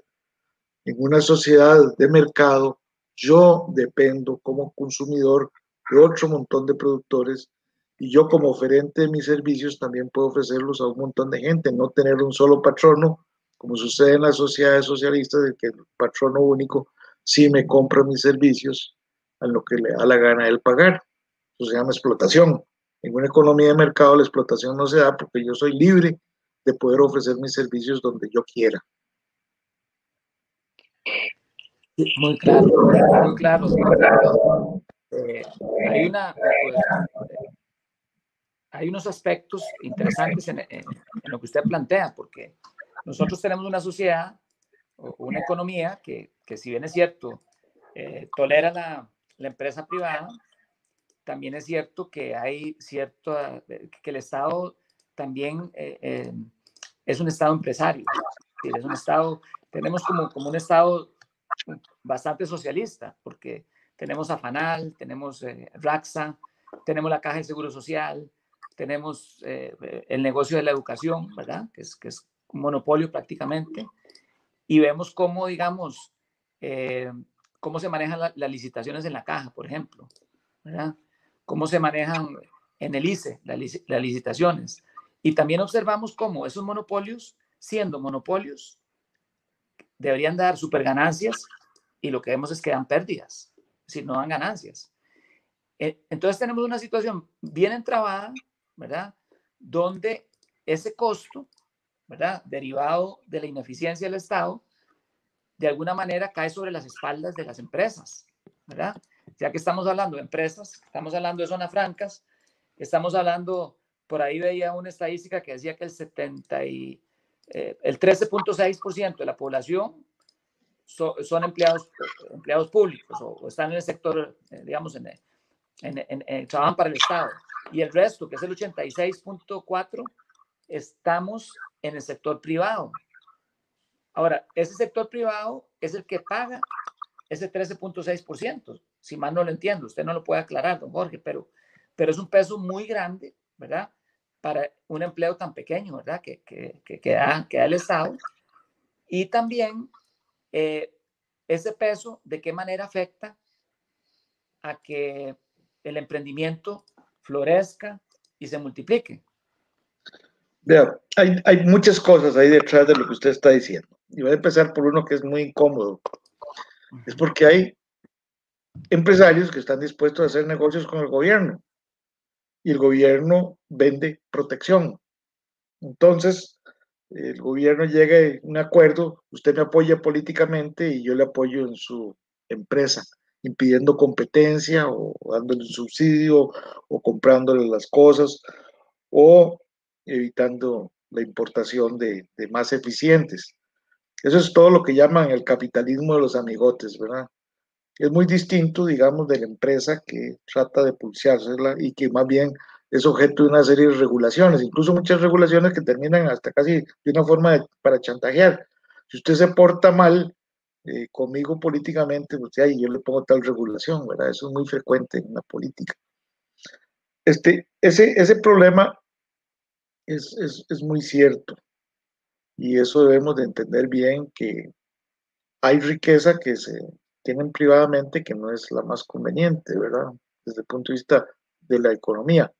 En una sociedad de mercado, yo dependo como consumidor de otro montón de productores y yo como oferente de mis servicios también puedo ofrecerlos a un montón de gente, no tener un solo patrono, como sucede en las sociedades socialistas, de que el patrono único sí me compra mis servicios a lo que le da la gana él pagar. Eso se llama explotación. En una economía de mercado la explotación no se da porque yo soy libre de poder ofrecer mis servicios donde yo quiera. Muy claro, muy claro. Eh, hay una, pues, hay unos aspectos interesantes en, lo que usted plantea, porque nosotros tenemos una sociedad una economía que, que si bien es cierto, eh, tolera la, la, empresa privada, también es cierto que hay cierto, que el Estado también eh, es un Estado empresario, es un Estado, tenemos como, como un Estado bastante socialista, porque tenemos a FANAL, tenemos eh, RAXA, tenemos la Caja de Seguro Social, tenemos eh, el negocio de la educación, ¿verdad? Que es, que es un monopolio prácticamente, y vemos cómo, digamos, eh, cómo se manejan las licitaciones en la caja, por ejemplo, ¿verdad? Cómo se manejan en el ICE las licitaciones. Y también observamos cómo esos monopolios, siendo monopolios, deberían dar super ganancias y lo que vemos es que dan pérdidas, si no dan ganancias. Eh, entonces tenemos una situación bien entrabada, ¿verdad? Donde ese costo, ¿verdad? Derivado de la ineficiencia del Estado, de alguna manera cae sobre las espaldas de las empresas, ¿verdad? Ya que estamos hablando de empresas, estamos hablando de zonas francas, estamos hablando, por ahí veía una estadística que decía que el 70 y, eh, el 13.6% de la población son empleados, empleados públicos o, están en el sector, eh, digamos, en, en, trabajan para el Estado. Y el resto, que es el 86.4%, estamos en el sector privado. Ahora, ese sector privado es el que paga ese 13.6%, si mal no lo entiendo, usted no lo puede aclarar, don Jorge, pero, pero es un peso muy grande, ¿verdad? Para un empleo tan pequeño, ¿verdad? Que, que, da el Estado. Y también eh, ese peso, ¿de qué manera afecta a que el emprendimiento florezca y se multiplique? Vea, hay, hay, muchas cosas ahí detrás de lo que usted está diciendo. Y voy a empezar por uno que es muy incómodo. Es porque hay empresarios que están dispuestos a hacer negocios con el gobierno y el gobierno vende protección. Entonces, el gobierno llega a un acuerdo, usted me apoya políticamente y yo le apoyo en su empresa, impidiendo competencia o dándole un subsidio o comprándole las cosas o evitando la importación de, de más eficientes. Eso es todo lo que llaman el capitalismo de los amigotes, ¿verdad? Es muy distinto, digamos, de la empresa que trata de pulseársela y que más bien es objeto de una serie de regulaciones, incluso muchas regulaciones que terminan hasta casi de una forma para chantajear. Si usted se porta mal eh, conmigo políticamente, pues ahí yo le pongo tal regulación, ¿verdad? Eso es muy frecuente en la política. Este, ese, ese problema es, es, es muy cierto y eso debemos de entender bien que hay riqueza que se tienen privadamente que no es la más conveniente, ¿verdad? Desde el punto de vista de la economía.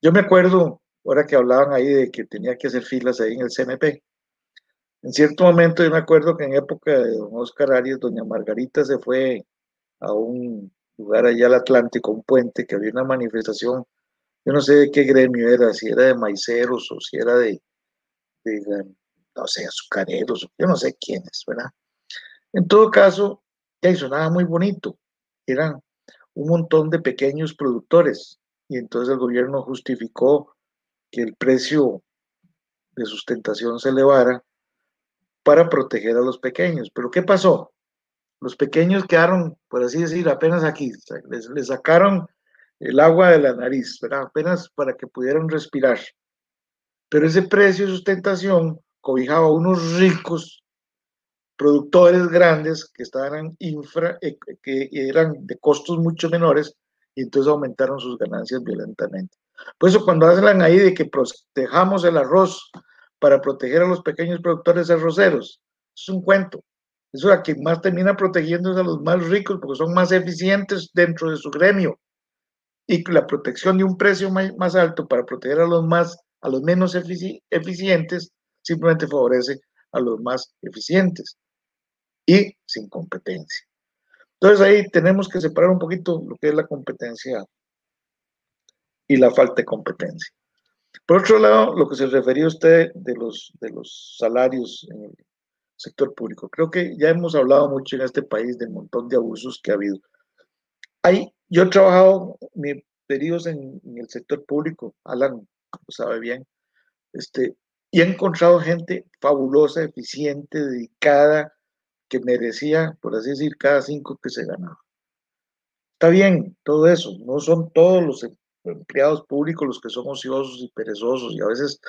Yo me acuerdo, ahora que hablaban ahí de que tenía que hacer filas ahí en el CNP, en cierto momento yo me acuerdo que en época de don Oscar Arias, doña Margarita se fue a un lugar allá al Atlántico, un puente, que había una manifestación, yo no sé de qué gremio era, si era de maiceros o si era de, no sé, azucareros, yo no sé quiénes, ¿verdad? En todo caso, ya sonaba muy bonito. Eran un montón de pequeños productores y entonces el gobierno justificó que el precio de sustentación se elevara para proteger a los pequeños. Pero ¿qué pasó? Los pequeños quedaron, por así decir, apenas aquí, les, sacaron el agua de la nariz, ¿verdad? apenas para que pudieran respirar. Pero ese precio de sustentación cobijaba a unos ricos productores grandes que estaban infra, eh, que eran de costos mucho menores y entonces aumentaron sus ganancias violentamente. Por eso cuando hablan ahí de que protejamos el arroz para proteger a los pequeños productores arroceros, es un cuento. Eso a quien más termina protegiendo es a los más ricos porque son más eficientes dentro de su gremio. Y la protección de un precio más alto para proteger a los más a los menos eficientes simplemente favorece a los más eficientes y sin competencia. Entonces ahí tenemos que separar un poquito lo que es la competencia y la falta de competencia. Por otro lado, lo que se refería usted de los, de los salarios en el sector público. Creo que ya hemos hablado mucho en este país del montón de abusos que ha habido. Hay, yo he trabajado mis periodos en, en, el sector público, Alan lo sabe bien, este, y he encontrado gente fabulosa, eficiente, dedicada, que merecía, por así decir, cada cinco que se ganaba. Está bien, todo eso, no son todos los em, empleados públicos los que son ociosos y perezosos y a veces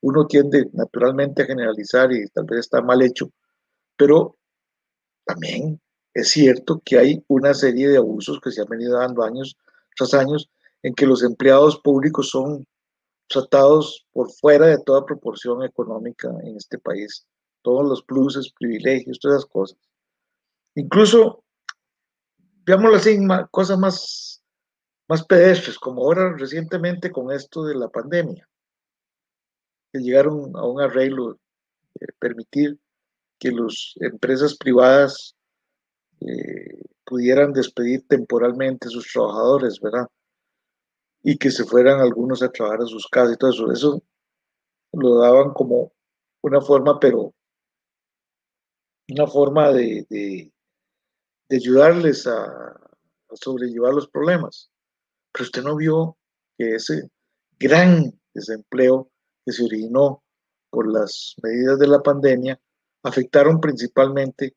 uno tiende naturalmente a generalizar y tal vez está mal hecho, pero también es cierto que hay una serie de abusos que se han venido dando años tras años en que los empleados públicos son tratados por fuera de toda proporción económica en este país todos los pluses, privilegios, todas esas cosas. Incluso, veámoslo así, cosas más, más pedestres, como ahora recientemente con esto de la pandemia, que llegaron a un arreglo de permitir que las empresas privadas eh, pudieran despedir temporalmente a sus trabajadores, ¿verdad? Y que se fueran algunos a trabajar a sus casas y todo eso. Eso lo daban como una forma, pero una forma de, ayudarles a, a, sobrellevar los problemas. Pero usted no vio que ese gran desempleo que se originó por las medidas de la pandemia afectaron principalmente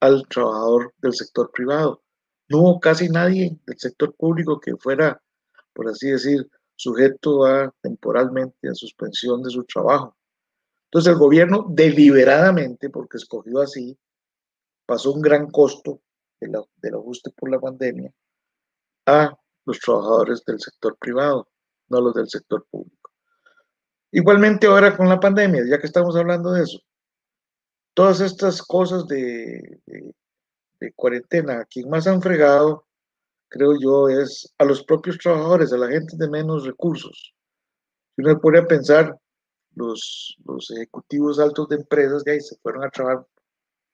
al trabajador del sector privado. No hubo casi nadie del sector público que fuera, por así decir, sujeto a temporalmente a suspensión de su trabajo. Entonces el gobierno deliberadamente, porque escogió así, pasó un gran costo del ajuste por la pandemia a los trabajadores del sector privado, no los del sector público. Igualmente ahora con la pandemia, ya que estamos hablando de eso, todas estas cosas de, de cuarentena, quien más han fregado, creo yo, es a los propios trabajadores, a la gente de menos recursos. Si uno pone a pensar, los, los ejecutivos altos de empresas de ahí se fueron a trabajar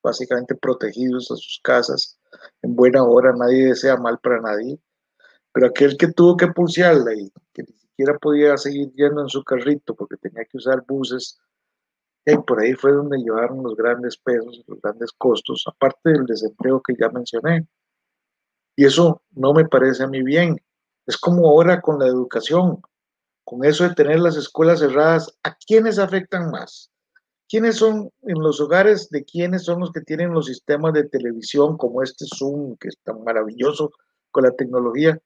básicamente protegidos a sus casas en buena hora, nadie desea mal para nadie, pero aquel que tuvo que pulsearla y que ni siquiera podía seguir yendo en su carrito porque tenía que usar buses, y por ahí fue donde llevaron los grandes pesos, los grandes costos, aparte del desempleo que ya mencioné. Y eso no me parece a mí bien. Es como ahora con la educación con eso de tener las escuelas cerradas, ¿a quiénes afectan más? ¿Quiénes son en los hogares de quiénes son los que tienen los sistemas de televisión como este Zoom, que es tan maravilloso con la tecnología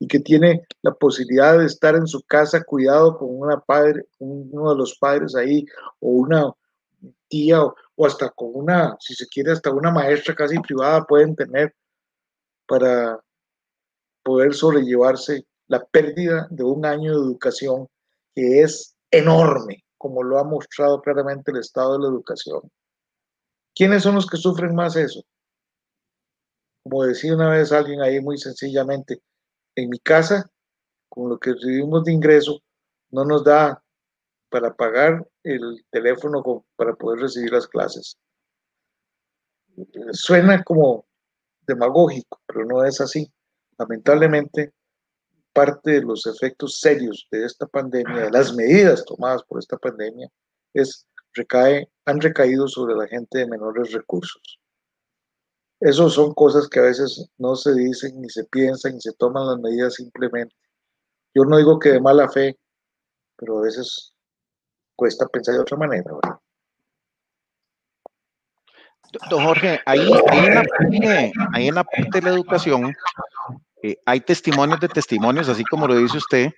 y que tiene la posibilidad de estar en su casa cuidado con una padre, uno de los padres ahí, o una tía, o, o hasta con una, si se quiere, hasta una maestra casi privada pueden tener para poder sobrellevarse la pérdida de un año de educación que es enorme, como lo ha mostrado claramente el estado de la educación. ¿Quiénes son los que sufren más eso? Como decía una vez alguien ahí muy sencillamente, en mi casa, con lo que recibimos de ingreso, no nos da para pagar el teléfono para poder recibir las clases. Suena como demagógico, pero no es así. Lamentablemente, parte de los efectos serios de esta pandemia, de las medidas tomadas por esta pandemia, es, recae, han recaído sobre la gente de menores recursos. Esas son cosas que a veces no se dicen, ni se piensan, ni se toman las medidas simplemente. Yo no digo que de mala fe, pero a veces cuesta pensar de otra manera. Don Jorge, ahí, en la parte, de la educación eh, hay testimonios de testimonios, así como lo dice usted,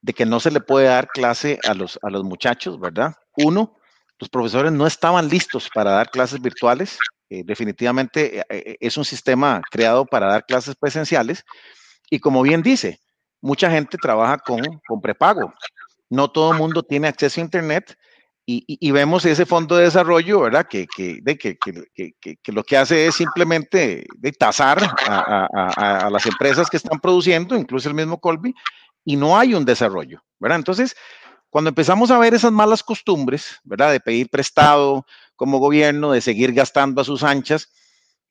de que no se le puede dar clase a los, a los muchachos, ¿verdad? Uno, los profesores no estaban listos para dar clases virtuales. Eh, definitivamente eh, es un sistema creado para dar clases presenciales. Y como bien dice, mucha gente trabaja con, con prepago. No todo el mundo tiene acceso a Internet y, vemos ese fondo de desarrollo, ¿verdad? Que, que, que, lo que hace es simplemente de tasar a, las empresas que están produciendo, incluso el mismo Colby, y no hay un desarrollo, ¿verdad? Entonces, cuando empezamos a ver esas malas costumbres, ¿verdad? De pedir prestado como gobierno, de seguir gastando a sus anchas,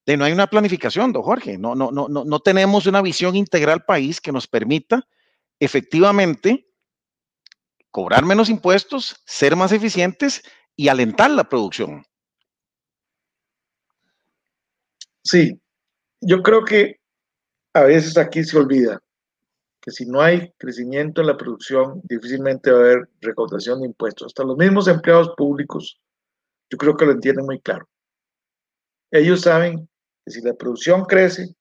de no hay una planificación, don Jorge, no, no, no, no, no tenemos una visión integral país que nos permita efectivamente cobrar menos impuestos, ser más eficientes y alentar la producción. Sí, yo creo que a veces aquí se olvida que si no hay crecimiento en la producción, difícilmente va a haber recaudación de impuestos. Hasta los mismos empleados públicos, yo creo que lo entienden muy claro. Ellos saben que si la producción crece,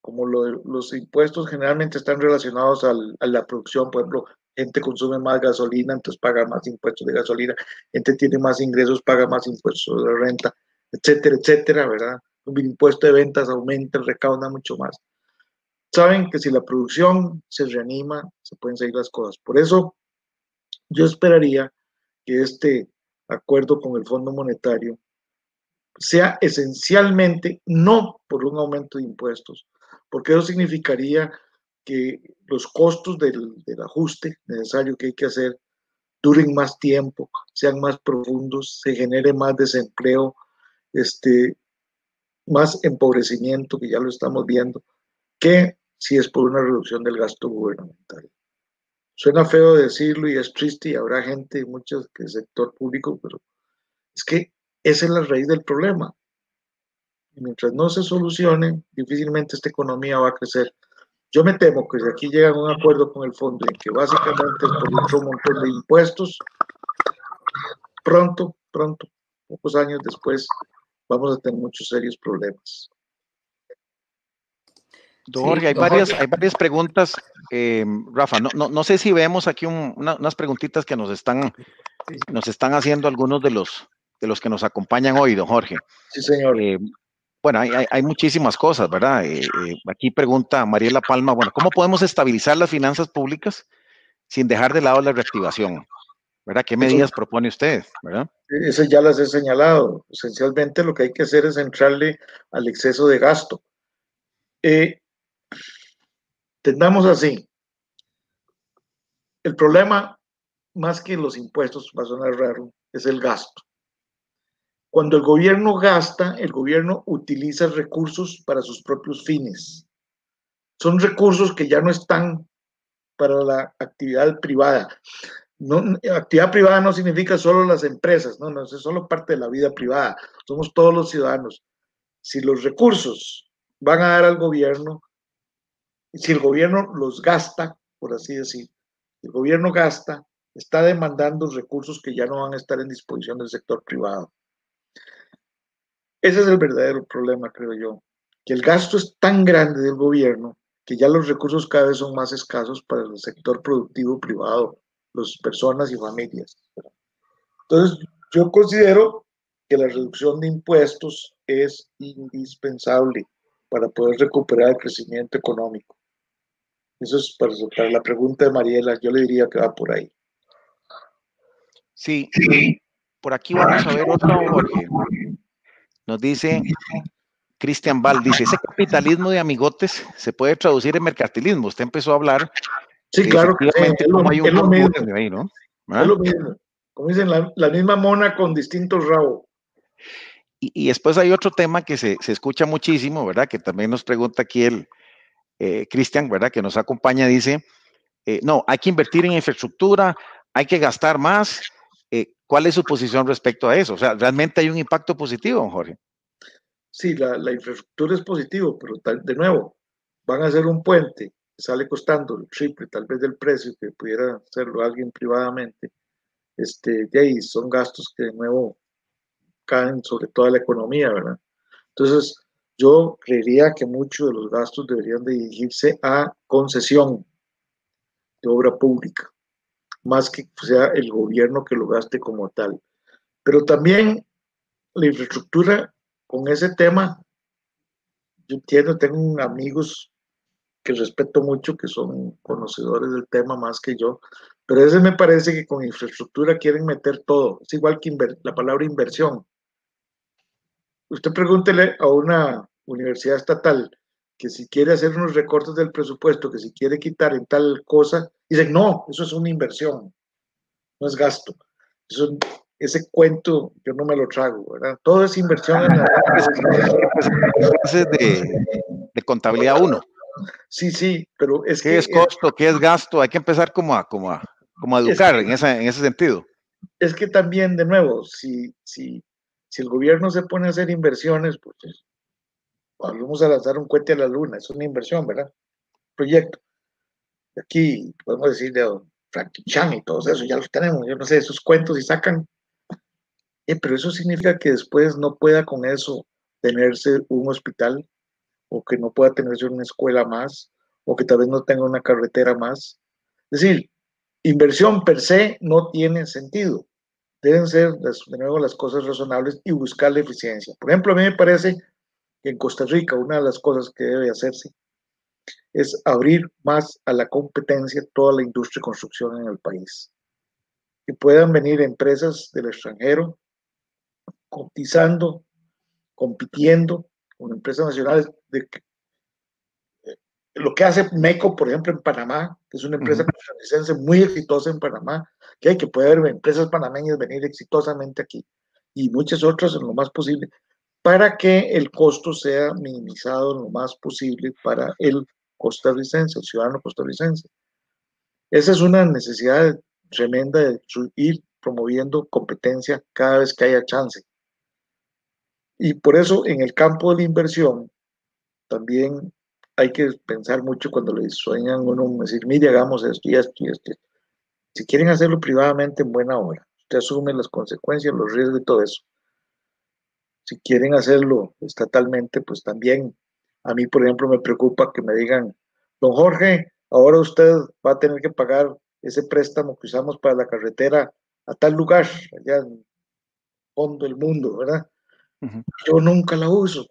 como los impuestos generalmente están relacionados a la producción, por ejemplo, gente consume más gasolina, entonces paga más impuestos de gasolina, gente tiene más ingresos, paga más impuestos de renta, etcétera, etcétera, ¿verdad? Un impuesto de ventas aumenta, recauda mucho más. Saben que si la producción se reanima, se pueden seguir las cosas. Por eso, yo esperaría que este acuerdo con el Fondo Monetario sea esencialmente no por un aumento de impuestos, porque eso significaría que los costos del, ajuste necesario que hay que hacer duren más tiempo, sean más profundos, se genere más desempleo, este, más empobrecimiento, que ya lo estamos viendo, que si es por una reducción del gasto gubernamental. Suena feo decirlo y es triste y habrá gente, muchos del sector público, pero es que esa es la raíz del problema. Y mientras no se solucione, difícilmente esta economía va a crecer. Yo me temo que si aquí llegan a un acuerdo con el fondo en que básicamente es por otro montón de impuestos, pronto, pronto, pocos años después, vamos a tener muchos serios problemas. Jorge, hay, varias, hay varias preguntas. Eh, Rafa, no, no, no, sé si vemos aquí unas preguntitas que nos están, nos están haciendo algunos de los, de los que nos acompañan hoy, don Jorge. Sí, señor. Eh, bueno, hay, muchísimas cosas, ¿verdad? Eh, eh, aquí pregunta Mariela Palma, bueno, ¿cómo podemos estabilizar las finanzas públicas sin dejar de lado la reactivación? ¿Verdad? ¿Qué medidas propone usted? ¿verdad? Eso ya las he señalado. Esencialmente lo que hay que hacer es entrarle al exceso de gasto. Eh, tendamos así. El problema, más que los impuestos, va a sonar raro, es el gasto. Cuando el gobierno gasta, el gobierno utiliza recursos para sus propios fines. Son recursos que ya no están para la actividad privada. Actividad privada no significa solo las empresas, no, no, es solo parte de la vida privada. Somos todos los ciudadanos. Si los recursos van a dar al gobierno, si el gobierno los gasta, por así decir, el gobierno gasta, está demandando recursos que ya no van a estar en disposición del sector privado. Ese es el verdadero problema, creo yo, que el gasto es tan grande del gobierno que ya los recursos cada vez son más escasos para el sector productivo privado, las personas y familias. Entonces, yo considero que la reducción de impuestos es indispensable para poder recuperar el crecimiento económico. Eso es para, para la pregunta de Mariela, yo le diría que va por ahí. Sí, por aquí vamos a ver otra. Nos dice Cristian Val, dice, ese capitalismo de amigotes se puede traducir en mercantilismo. Usted empezó a hablar. Sí, claro que sí, lo, hay un mismo. Ahí, ¿no? ¿Ah? Es lo mismo. Como dicen, la, misma mona con distintos rabos. Y, después hay otro tema que se, escucha muchísimo, ¿verdad? Que también nos pregunta aquí el eh, Cristian, ¿verdad? Que nos acompaña, dice, eh, no, hay que invertir en infraestructura, hay que gastar más, eh, ¿Cuál es su posición respecto a eso? O sea, ¿realmente hay un impacto positivo, Jorge? Sí, la, la infraestructura es positivo, pero de nuevo, van a hacer un puente que sale costando el triple, tal vez del precio que pudiera hacerlo alguien privadamente. Este, de ahí son gastos que de nuevo caen sobre toda la economía, ¿verdad? Entonces, yo creería que muchos de los gastos deberían dirigirse a concesión de obra pública, más que sea el gobierno que lo gaste como tal. Pero también la infraestructura con ese tema, yo entiendo, tengo amigos que respeto mucho, que son conocedores del tema más que yo, pero ese me parece que con infraestructura quieren meter todo. Es igual que la palabra inversión. Usted pregúntele a una universidad estatal que si quiere hacer unos recortes del presupuesto, que si quiere quitar en tal cosa, dicen, no, eso es una inversión, no es gasto. Eso, ese cuento yo no me lo trago, ¿verdad? Todo es inversión en la... de, de contabilidad uno. Sí, sí, pero es ¿Qué que... es costo? ¿Qué es gasto? Hay que empezar como a, como a, como a educar en, esa, en ese sentido. Es que también, de nuevo, si, si, si el gobierno se pone a hacer inversiones, pues vamos a lanzar un cohete a la luna, es una inversión, ¿verdad? Proyecto. Aquí podemos decir de Frankie Chan y todo eso, ya los tenemos, yo no sé, esos cuentos y sacan. Eh, pero eso significa que después no pueda con eso tenerse un hospital, o que no pueda tenerse una escuela más, o que tal vez no tenga una carretera más. Es decir, inversión per se no tiene sentido. Deben ser, de nuevo, las cosas razonables y buscar la eficiencia. Por ejemplo, a mí me parece que en Costa Rica una de las cosas que debe hacerse es abrir más a la competencia toda la industria de construcción en el país. Que puedan venir empresas del extranjero cotizando, compitiendo con empresas nacionales de lo que hace MECO, por ejemplo, en Panamá, que es una empresa uh muy exitosa en Panamá, que hay que haber empresas panameñas venir exitosamente aquí y muchas otras en lo más posible, para que el costo sea minimizado lo más posible para el costarricense, el ciudadano costarricense. Esa es una necesidad tremenda de ir promoviendo competencia cada vez que haya chance. Y por eso en el campo de la inversión también hay que pensar mucho cuando le sueñan uno decir, mire, hagamos esto y esto y esto. Si quieren hacerlo privadamente, en buena hora. Usted asume las consecuencias, los riesgos y todo eso. Si quieren hacerlo estatalmente, pues también. A mí, por ejemplo, me preocupa que me digan, don Jorge, ahora usted va a tener que pagar ese préstamo que usamos para la carretera a tal lugar, allá en fondo del mundo, ¿verdad? Yo nunca la uso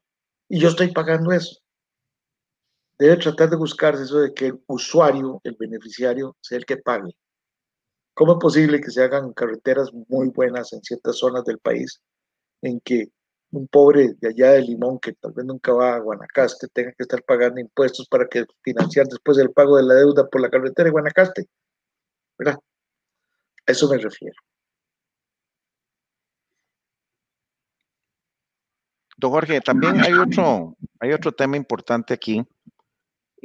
y yo estoy pagando eso debe tratar de buscarse eso de que el usuario, el beneficiario, sea el que pague. ¿Cómo es posible que se hagan carreteras muy buenas en ciertas zonas del país en que un pobre de allá de Limón que tal vez nunca va a Guanacaste tenga que estar pagando impuestos para que financiar después el pago de la deuda por la carretera de Guanacaste? ¿Verdad? A eso me refiero. Don Jorge, también hay otro, hay otro tema importante aquí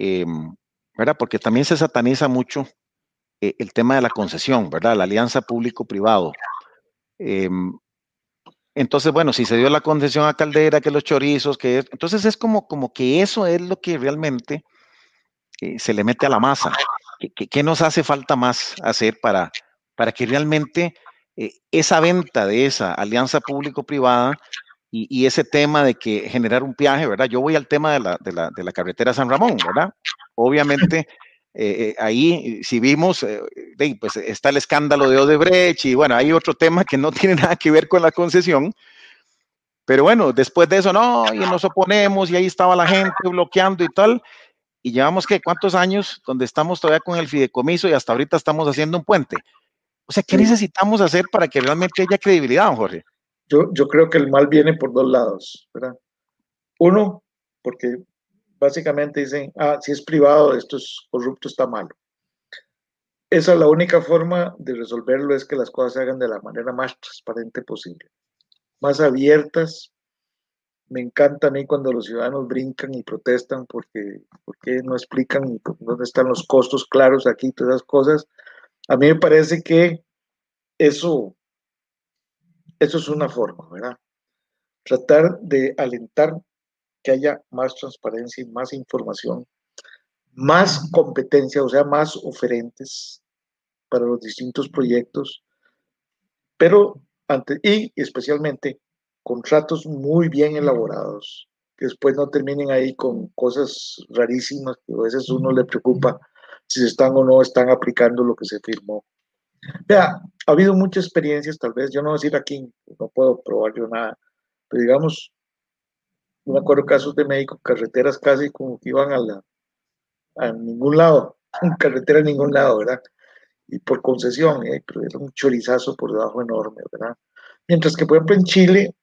Em, ¿verdad? Porque también se sataniza mucho eh, el tema de la concesión, ¿verdad? La alianza público-privado. Em, entonces, bueno, si se dio la concesión a Caldera, que los chorizos, que entonces es como, como que eso es lo que realmente eh, se le mete a la masa. ¿Qué, nos hace falta más hacer para, para que realmente eh, esa venta de esa alianza público-privada y, ese tema de que generar un viaje, ¿verdad? Yo voy al tema de la, de la, de la carretera San Ramón, ¿verdad? Obviamente, eh, eh, ahí si vimos, eh, pues está el escándalo de Odebrecht y bueno, hay otro tema que no tiene nada que ver con la concesión, pero bueno, después de eso, no, y nos oponemos y ahí estaba la gente bloqueando y tal, y llevamos que cuántos años donde estamos todavía con el fideicomiso y hasta ahorita estamos haciendo un puente. O sea, ¿qué necesitamos hacer para que realmente haya credibilidad, Jorge? Yo, yo creo que el mal viene por dos lados, ¿verdad? Uno, porque básicamente dicen, ah, si es privado, esto es corrupto, está malo. Esa es la única forma de resolverlo, es que las cosas se hagan de la manera más transparente posible, más abiertas. Me encanta a mí cuando los ciudadanos brincan y protestan porque, porque no explican dónde están los costos claros aquí, todas esas cosas. A mí me parece que eso eso es una forma, ¿verdad? Tratar de alentar que haya más transparencia y más información, más competencia, o sea, más oferentes para los distintos proyectos, pero ante, y especialmente contratos muy bien elaborados, que después no terminen ahí con cosas rarísimas que a veces uno le preocupa si están o no están aplicando lo que se firmó. Vea, ha habido muchas experiencias, tal vez, yo no voy a decir aquí, no puedo probar yo nada, pero digamos, no me acuerdo casos de médicos, carreteras casi como que iban a, la, a ningún lado, carretera a ningún lado, ¿verdad? Y por concesión, ¿eh? pero era un chorizazo por debajo enorme, ¿verdad? Mientras que, por ejemplo, en Chile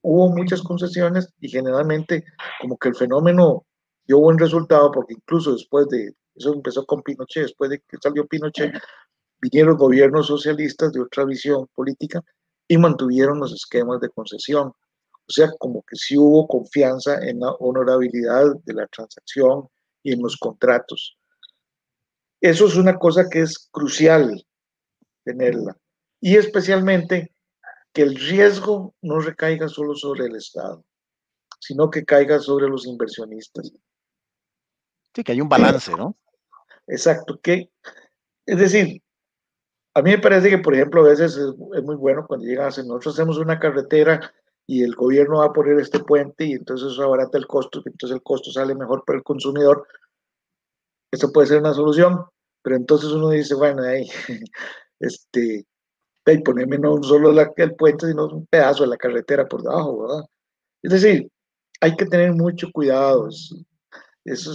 hubo muchas concesiones y generalmente como que el fenómeno dio buen resultado porque incluso después de, eso empezó con Pinochet, después de que salió Pinochet, vinieron gobiernos socialistas de otra visión política y mantuvieron los esquemas de concesión. O sea, como que sí hubo confianza en la honorabilidad de la transacción y en los contratos. Eso es una cosa que es crucial tenerla. Y especialmente que el riesgo no recaiga solo sobre el Estado, sino que caiga sobre los inversionistas. Sí, que hay un balance, ¿no? Exacto, que es decir, a mí me parece que, por ejemplo, a veces es, muy bueno cuando llegan a hacer, nosotros hacemos una carretera y el gobierno va a poner este puente y entonces eso abarata el costo, entonces el costo sale mejor para el consumidor. Eso puede ser una solución, pero entonces uno dice, bueno, ahí, este, y ponerme no solo la, el puente, sino un pedazo de la carretera por debajo, ¿verdad? Es decir, hay que tener mucho cuidado. Eso,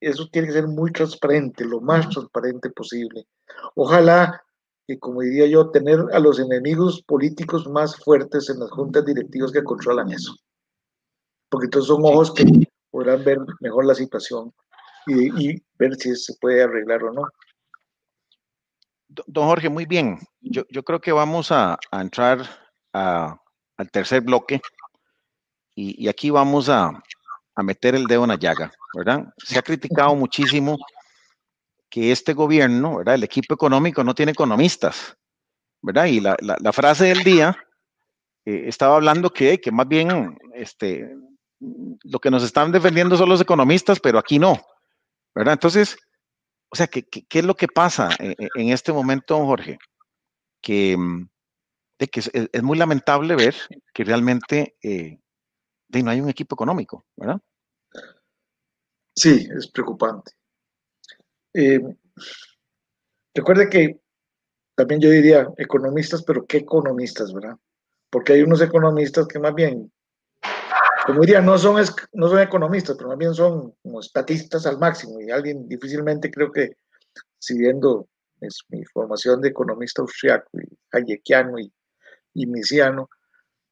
eso tiene que ser muy transparente, lo más transparente posible. Ojalá que, como diría yo, tener a los enemigos políticos más fuertes en las juntas directivas que controlan eso. Porque entonces son ojos que podrán ver mejor la situación y, y ver si se puede arreglar o no. Don Jorge, muy bien. Yo, creo que vamos a, entrar al tercer bloque y, aquí vamos a, meter el dedo en la llaga, ¿verdad? Se ha criticado muchísimo que este gobierno, ¿verdad? El equipo económico no tiene economistas, ¿verdad? Y la, frase del día eh, estaba hablando que, que más bien este, lo que nos están defendiendo son los economistas, pero aquí no, ¿verdad? Entonces, o sea, ¿qué, qué, es lo que pasa en, en este momento, Jorge? Que, mm, que es, muy lamentable ver que realmente eh, no hay un equipo económico, ¿verdad? Sí, es preocupante. Eh, recuerde que también yo diría economistas, pero ¿qué economistas, verdad? Porque hay unos economistas que más bien como diría, no son, no son economistas, pero más bien son como estatistas al máximo. Y alguien difícilmente creo que, siguiendo es mi formación de economista austriaco y hayekiano y, y misiano,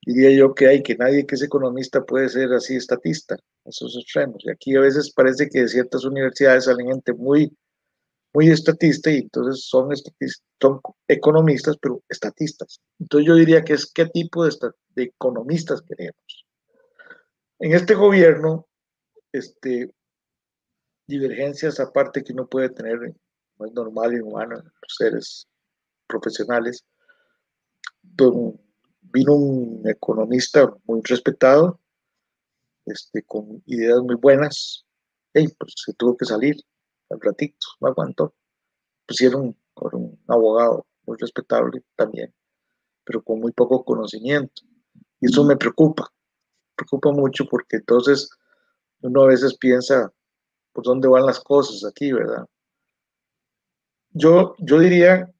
diría yo que hay que nadie que es economista puede ser así estatista, esos extremos. Y aquí a veces parece que de ciertas universidades salen gente muy, muy estatista y entonces son, son economistas, pero estatistas. Entonces yo diría que es qué tipo de, de economistas queremos. En este gobierno, este, divergencias aparte que uno puede tener, no es normal y humano, los seres profesionales. vino un economista muy respetado, este, con ideas muy buenas, y pues se tuvo que salir al ratito, no aguantó. Pusieron por un abogado muy respetable también, pero con muy poco conocimiento. Y eso me preocupa, preocupa mucho porque entonces uno a veces piensa por dónde van las cosas aquí, ¿verdad? Yo, yo diría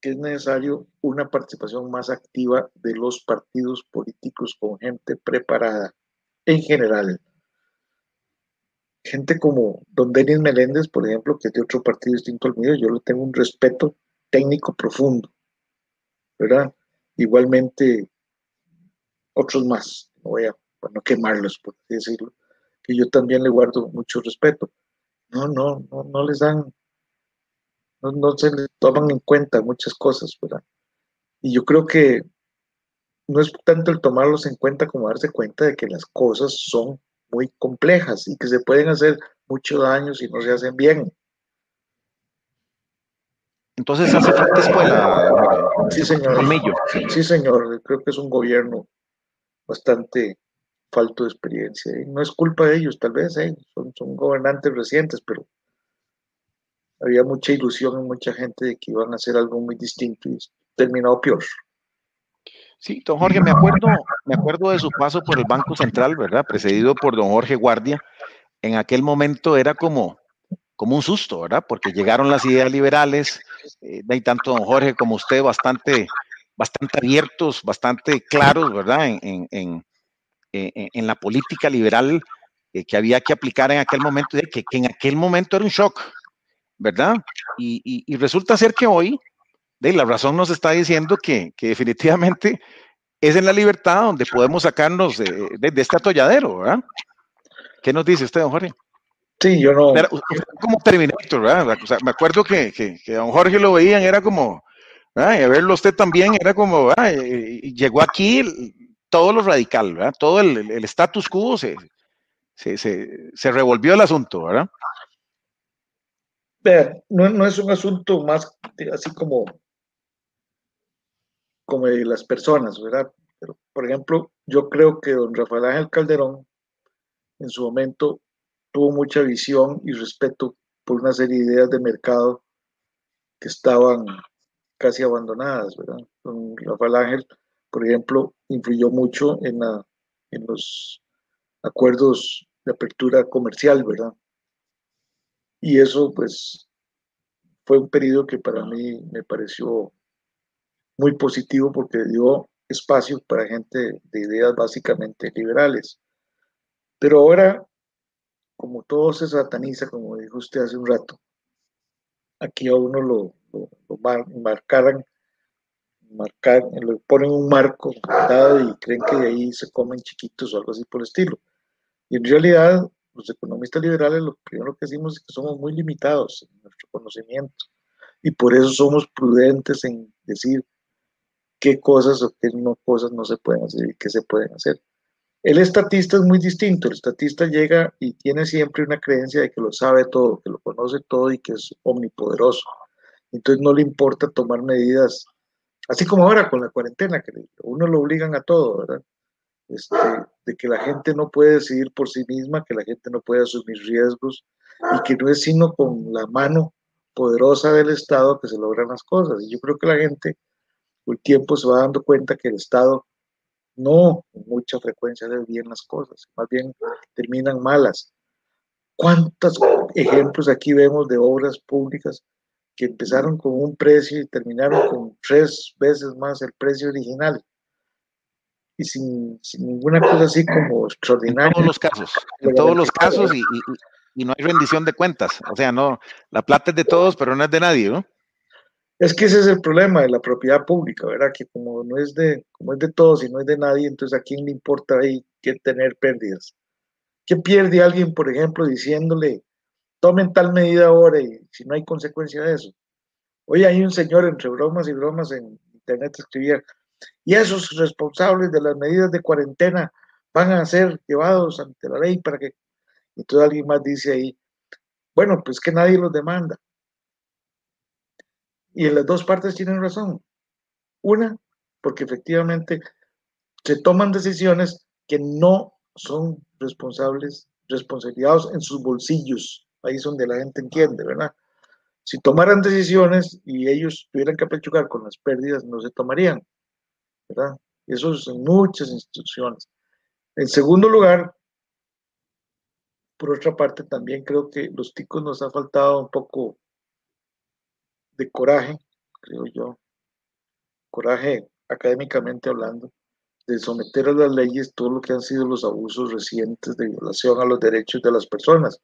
que es necesario una participación más activa de los partidos políticos con gente preparada en general. Gente como don Denis Meléndez, por ejemplo, que es de otro partido distinto al mío, yo le tengo un respeto técnico profundo, ¿verdad? Igualmente otros más, no voy a no quemarlos, por así decirlo, que yo también le guardo mucho respeto. No, no, no, no les dan, no, no se les toman en cuenta muchas cosas, ¿verdad? Y yo creo que no es tanto el tomarlos en cuenta como darse cuenta de que las cosas son muy complejas y que se pueden hacer mucho daño si no se hacen bien. Entonces hace falta escuela. Sí, señor. Sí, señor. Creo que es un gobierno bastante falto de experiencia. no es culpa de ellos, tal vez, ¿eh? son, son gobernantes recientes, pero había mucha ilusión en mucha gente de que iban a hacer algo muy distinto y terminó peor. Sí, don Jorge, me acuerdo, me acuerdo de su paso por el Banco Central, ¿verdad? Precedido por don Jorge Guardia. En aquel momento era como, como un susto, ¿verdad? Porque llegaron las ideas liberales, eh, hay tanto don Jorge como usted bastante, bastante abiertos, bastante claros, ¿verdad? En, en, en, la política liberal eh, que había que aplicar en aquel momento, que, que en aquel momento era un shock, ¿verdad? Y, y, resulta ser que hoy, de la razón nos está diciendo que, que, definitivamente es en la libertad donde podemos sacarnos de, de, este atolladero, ¿verdad? ¿Qué nos dice usted, don Jorge? Sí, yo no. como Terminator, ¿verdad? O sea, me acuerdo que, que, que, don Jorge lo veían, era como, ¿verdad? y a verlo usted también, era como, llegó aquí todo lo radical, ¿verdad? Todo el, el status quo se, se, se, se revolvió el asunto, ¿verdad? No, no, es un asunto más así como, como de las personas, ¿verdad? Pero, por ejemplo, yo creo que don Rafael Ángel Calderón en su momento tuvo mucha visión y respeto por una serie de ideas de mercado que estaban casi abandonadas, ¿verdad? Don Rafael Ángel, por ejemplo, influyó mucho en, la, en los acuerdos de apertura comercial, ¿verdad? Y eso, pues, fue un periodo que para mí me pareció muy positivo porque dio espacio para gente de ideas básicamente liberales. Pero ahora, como todo se sataniza, como dijo usted hace un rato, aquí a uno lo, lo, marcaran, marcar, le ponen un marco y creen que de ahí se comen chiquitos o algo así por el estilo. Y en realidad los economistas liberales lo primero que decimos es que somos muy limitados en nuestro conocimiento y por eso somos prudentes en decir qué cosas o qué no cosas no se pueden hacer y qué se pueden hacer. El estatista es muy distinto, el estatista llega y tiene siempre una creencia de que lo sabe todo, que lo conoce todo y que es omnipoderoso. Entonces no le importa tomar medidas, así como ahora con la cuarentena, que uno lo obligan a todo, ¿verdad? Este, de que la gente no puede decidir por sí misma, que la gente no puede asumir riesgos y que no es sino con la mano poderosa del Estado que se logran las cosas. Y yo creo que la gente el tiempo se va dando cuenta que el Estado no con mucha frecuencia hace bien las cosas, más bien terminan malas. ¿Cuántos ejemplos aquí vemos de obras públicas que empezaron con un precio y terminaron con tres veces más el precio original? y sin, ninguna cosa así como extraordinaria. En todos los casos, en todos los casos y, y, no hay rendición de cuentas. O sea, no, la plata es de todos, pero no es de nadie, ¿no? Es que ese es el problema de la propiedad pública, ¿verdad? Que como no es de, como es de todos y no es de nadie, entonces a quién le importa ahí que tener pérdidas. ¿Qué pierde alguien, por ejemplo, diciéndole, tomen tal medida ahora y si no hay consecuencia de eso? Hoy hay un señor entre bromas y bromas en internet escribía, y esos responsables de las medidas de cuarentena van a ser llevados ante la ley para que... Entonces alguien más dice ahí, bueno, pues que nadie los demanda. Y en las dos partes tienen razón. Una, porque efectivamente se toman decisiones que no son responsables, responsabilizados en sus bolsillos. Ahí es donde la gente entiende, ¿verdad? Si tomaran decisiones y ellos tuvieran que apechugar con las pérdidas, no se tomarían. ¿verdad? Eso es en muchas instituciones. En segundo lugar, por otra parte, también creo que los ticos nos ha faltado un poco de coraje, creo yo, coraje académicamente hablando, de someter a las leyes todo lo que han sido los abusos recientes de violación a los derechos de las personas.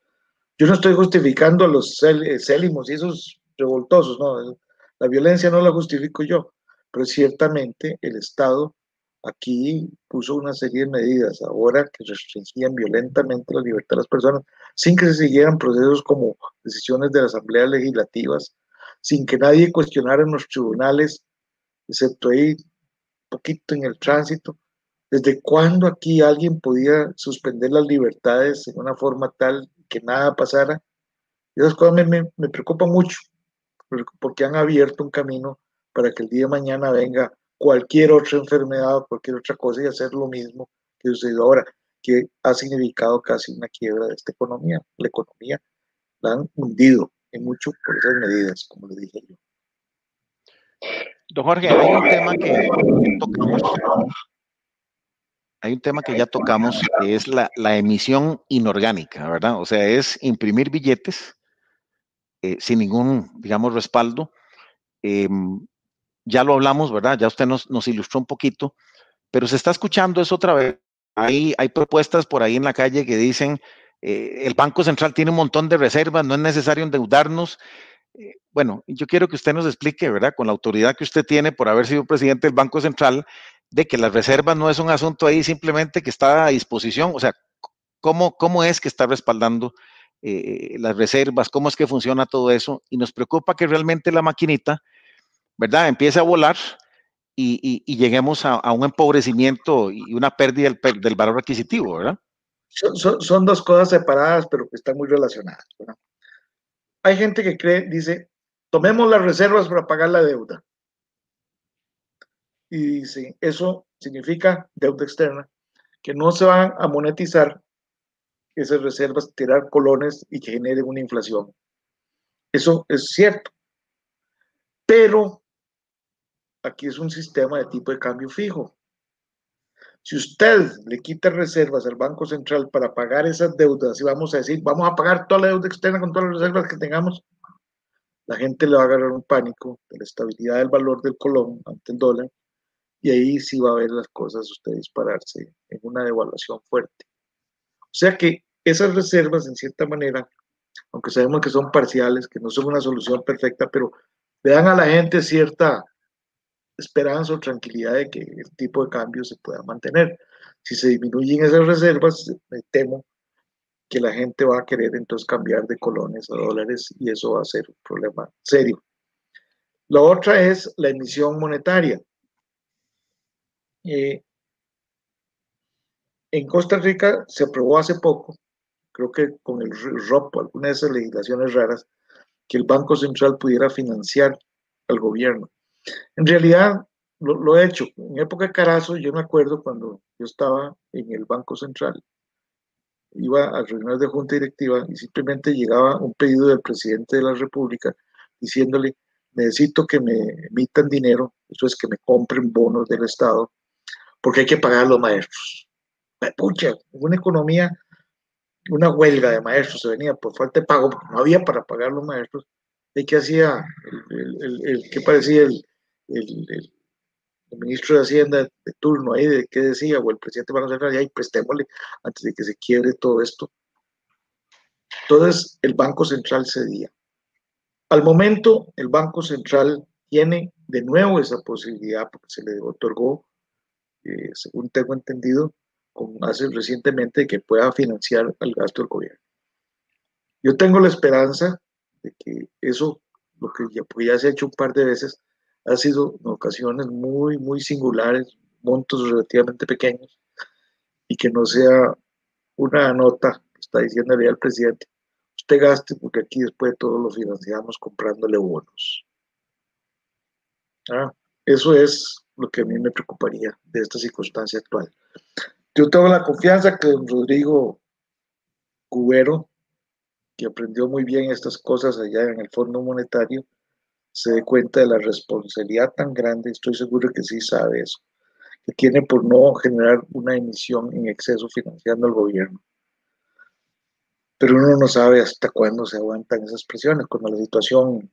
Yo no estoy justificando a los célimos y esos revoltosos, no, la violencia no la justifico yo, pero ciertamente el Estado aquí puso una serie de medidas ahora que restringían violentamente la libertad de las personas sin que se siguieran procesos como decisiones de las asambleas legislativas, sin que nadie cuestionara en los tribunales, excepto ahí poquito en el tránsito. ¿Desde cuándo aquí alguien podía suspender las libertades de una forma tal que nada pasara? Esas cosas me, me, me preocupan mucho. porque han abierto un camino para que el día de mañana venga cualquier otra enfermedad o cualquier otra cosa y hacer lo mismo que sucedió ahora, que ha significado casi una quiebra de esta economía. La economía la han hundido en mucho por esas medidas, como le dije yo. Don Jorge, hay un tema que tocamos, hay un tema que ya tocamos, que es la, emisión inorgánica, ¿verdad? O sea, es imprimir billetes eh, sin ningún, digamos, respaldo. Em, ya lo hablamos, ¿verdad? Ya usted nos, nos, ilustró un poquito, pero se está escuchando eso otra vez. Hay, hay propuestas por ahí en la calle que dicen, eh, el Banco Central tiene un montón de reservas, no es necesario endeudarnos. Eh, bueno, yo quiero que usted nos explique, ¿verdad? Con la autoridad que usted tiene por haber sido presidente del Banco Central, de que las reservas no es un asunto ahí simplemente que está a disposición, o sea, ¿cómo, cómo es que está respaldando eh, las reservas? ¿Cómo es que funciona todo eso? Y nos preocupa que realmente la maquinita, ¿verdad? Empiece a volar y, lleguemos a, un empobrecimiento y una pérdida del, valor adquisitivo, ¿verdad? Son, dos cosas separadas, pero que están muy relacionadas. Hay gente que cree, dice, tomemos las reservas para pagar la deuda y dice, eso significa deuda externa, que no se van a monetizar esas reservas, tirar colones y que genere una inflación. Eso es cierto. Pero aquí es un sistema de tipo de cambio fijo. Si usted le quita reservas al Banco Central para pagar esas deudas y vamos a decir, vamos a pagar toda la deuda externa con todas las reservas que tengamos, la gente le va a agarrar un pánico de la estabilidad del valor del colón ante el dólar y ahí sí va a ver las cosas usted dispararse en una devaluación fuerte. O sea que esas reservas, en cierta manera, aunque sabemos que son parciales, que no son una solución perfecta, pero le dan a la gente cierta esperanza o tranquilidad de que el tipo de cambio se pueda mantener. Si se disminuyen esas reservas, me temo que la gente va a querer entonces cambiar de colones a dólares y eso va a ser un problema serio. La otra es la emisión monetaria. Eh, en Costa Rica se aprobó hace poco, creo que con el ROP, alguna de esas legislaciones raras, que el Banco Central pudiera financiar al gobierno. En realidad, lo, he hecho. En época de Carazo, yo me acuerdo cuando yo estaba en el Banco Central, iba a reuniones de junta directiva y simplemente llegaba un pedido del presidente de la República diciéndole, necesito que me emitan dinero, eso es que me compren bonos del Estado porque hay que pagar a los maestros. Pucha, una economía, una huelga de maestros se venía por falta de pago, porque no había para pagar a los maestros. ¿Y qué hacía el, el, que parecía el, el, ministro de Hacienda de turno ahí, de qué decía, o el presidente Banco Central, ahí prestémosle antes de que se quiebre todo esto. Entonces, el Banco Central cedía. Al momento, el Banco Central tiene de nuevo esa posibilidad porque se le otorgó según tengo entendido, con hace recientemente que pueda financiar el gasto del gobierno. Yo tengo la esperanza de que eso, lo que ya, ya se ha hecho un par de veces, ha sido en ocasiones muy, muy singulares, montos relativamente pequeños, y que no sea una nota que está diciéndole al presidente, usted gaste porque aquí después todos lo financiamos comprándole bonos. Ah, eso es lo que a mí me preocuparía de esta circunstancia actual. Yo tengo la confianza que don Rodrigo Cubero, que aprendió muy bien estas cosas allá en el Fondo Monetario, se dé cuenta de la responsabilidad tan grande, estoy seguro que sí sabe eso, que tiene por no generar una emisión en exceso financiando al gobierno. Pero uno no sabe hasta cuándo se aguantan esas presiones, cuando la situación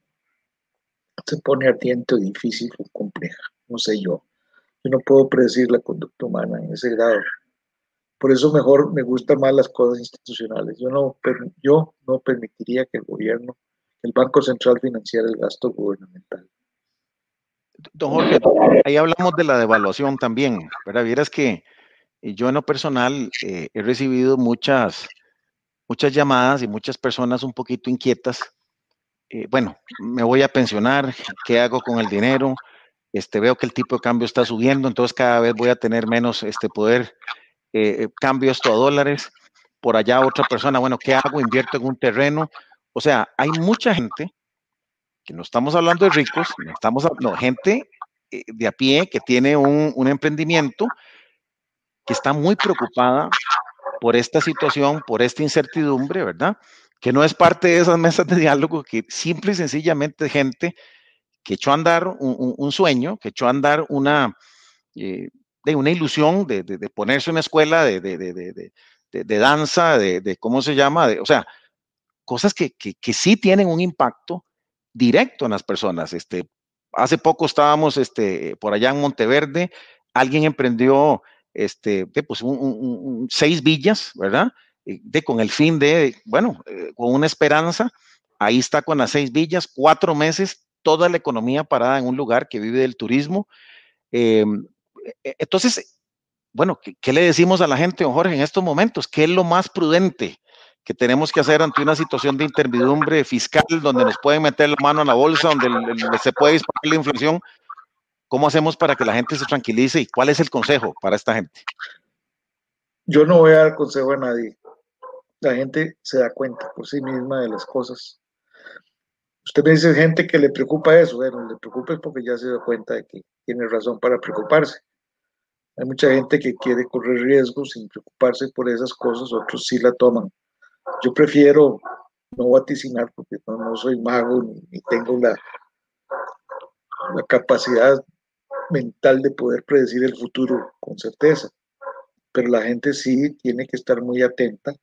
se pone ardiente difícil o compleja no sé yo. Yo no puedo predecir la conducta humana en ese grado. Por eso mejor me gustan más las cosas institucionales. Yo no, yo no permitiría que el gobierno, el Banco Central financiara el gasto gubernamental. Don Jorge, ahí hablamos de la devaluación también, ¿verdad? Vieras que yo en lo personal eh, he recibido muchas, muchas llamadas y muchas personas un poquito inquietas. Eh, bueno, me voy a pensionar, ¿qué hago con el dinero? este, veo que el tipo de cambio está subiendo, entonces cada vez voy a tener menos este poder, eh, cambio esto a dólares, por allá otra persona, bueno, ¿qué hago? Invierto en un terreno. O sea, hay mucha gente que no estamos hablando de ricos, no estamos no, gente eh, de a pie que tiene un, un emprendimiento que está muy preocupada por esta situación, por esta incertidumbre, ¿verdad? Que no es parte de esas mesas de diálogo, que simple y sencillamente gente que echó a andar un, un sueño, que echó a andar una, eh, de una ilusión de, de, de, ponerse una escuela de, de danza, de, cómo se llama, o sea, cosas que, que, que, sí tienen un impacto directo en las personas. Este, hace poco estábamos este, por allá en Monteverde, alguien emprendió este, pues un, seis villas, ¿verdad? De, con el fin de, bueno, eh, con una esperanza, ahí está con las seis villas, cuatro meses, toda la economía parada en un lugar que vive del turismo. Eh, entonces, bueno, ¿qué, ¿qué, le decimos a la gente, don Jorge, en estos momentos? ¿Qué es lo más prudente que tenemos que hacer ante una situación de intervidumbre fiscal donde nos pueden meter la mano en la bolsa, donde se puede disparar la inflación? ¿Cómo hacemos para que la gente se tranquilice y cuál es el consejo para esta gente? Yo no voy a dar consejo a nadie. La gente se da cuenta por sí misma de las cosas. Usted me dice gente que le preocupa eso. Bueno, le preocupa porque ya se da cuenta de que tiene razón para preocuparse. Hay mucha gente que quiere correr riesgos sin preocuparse por esas cosas, otros sí la toman. Yo prefiero no vaticinar porque no, no soy mago ni, tengo la, la capacidad mental de poder predecir el futuro con certeza, pero la gente sí tiene que estar muy atenta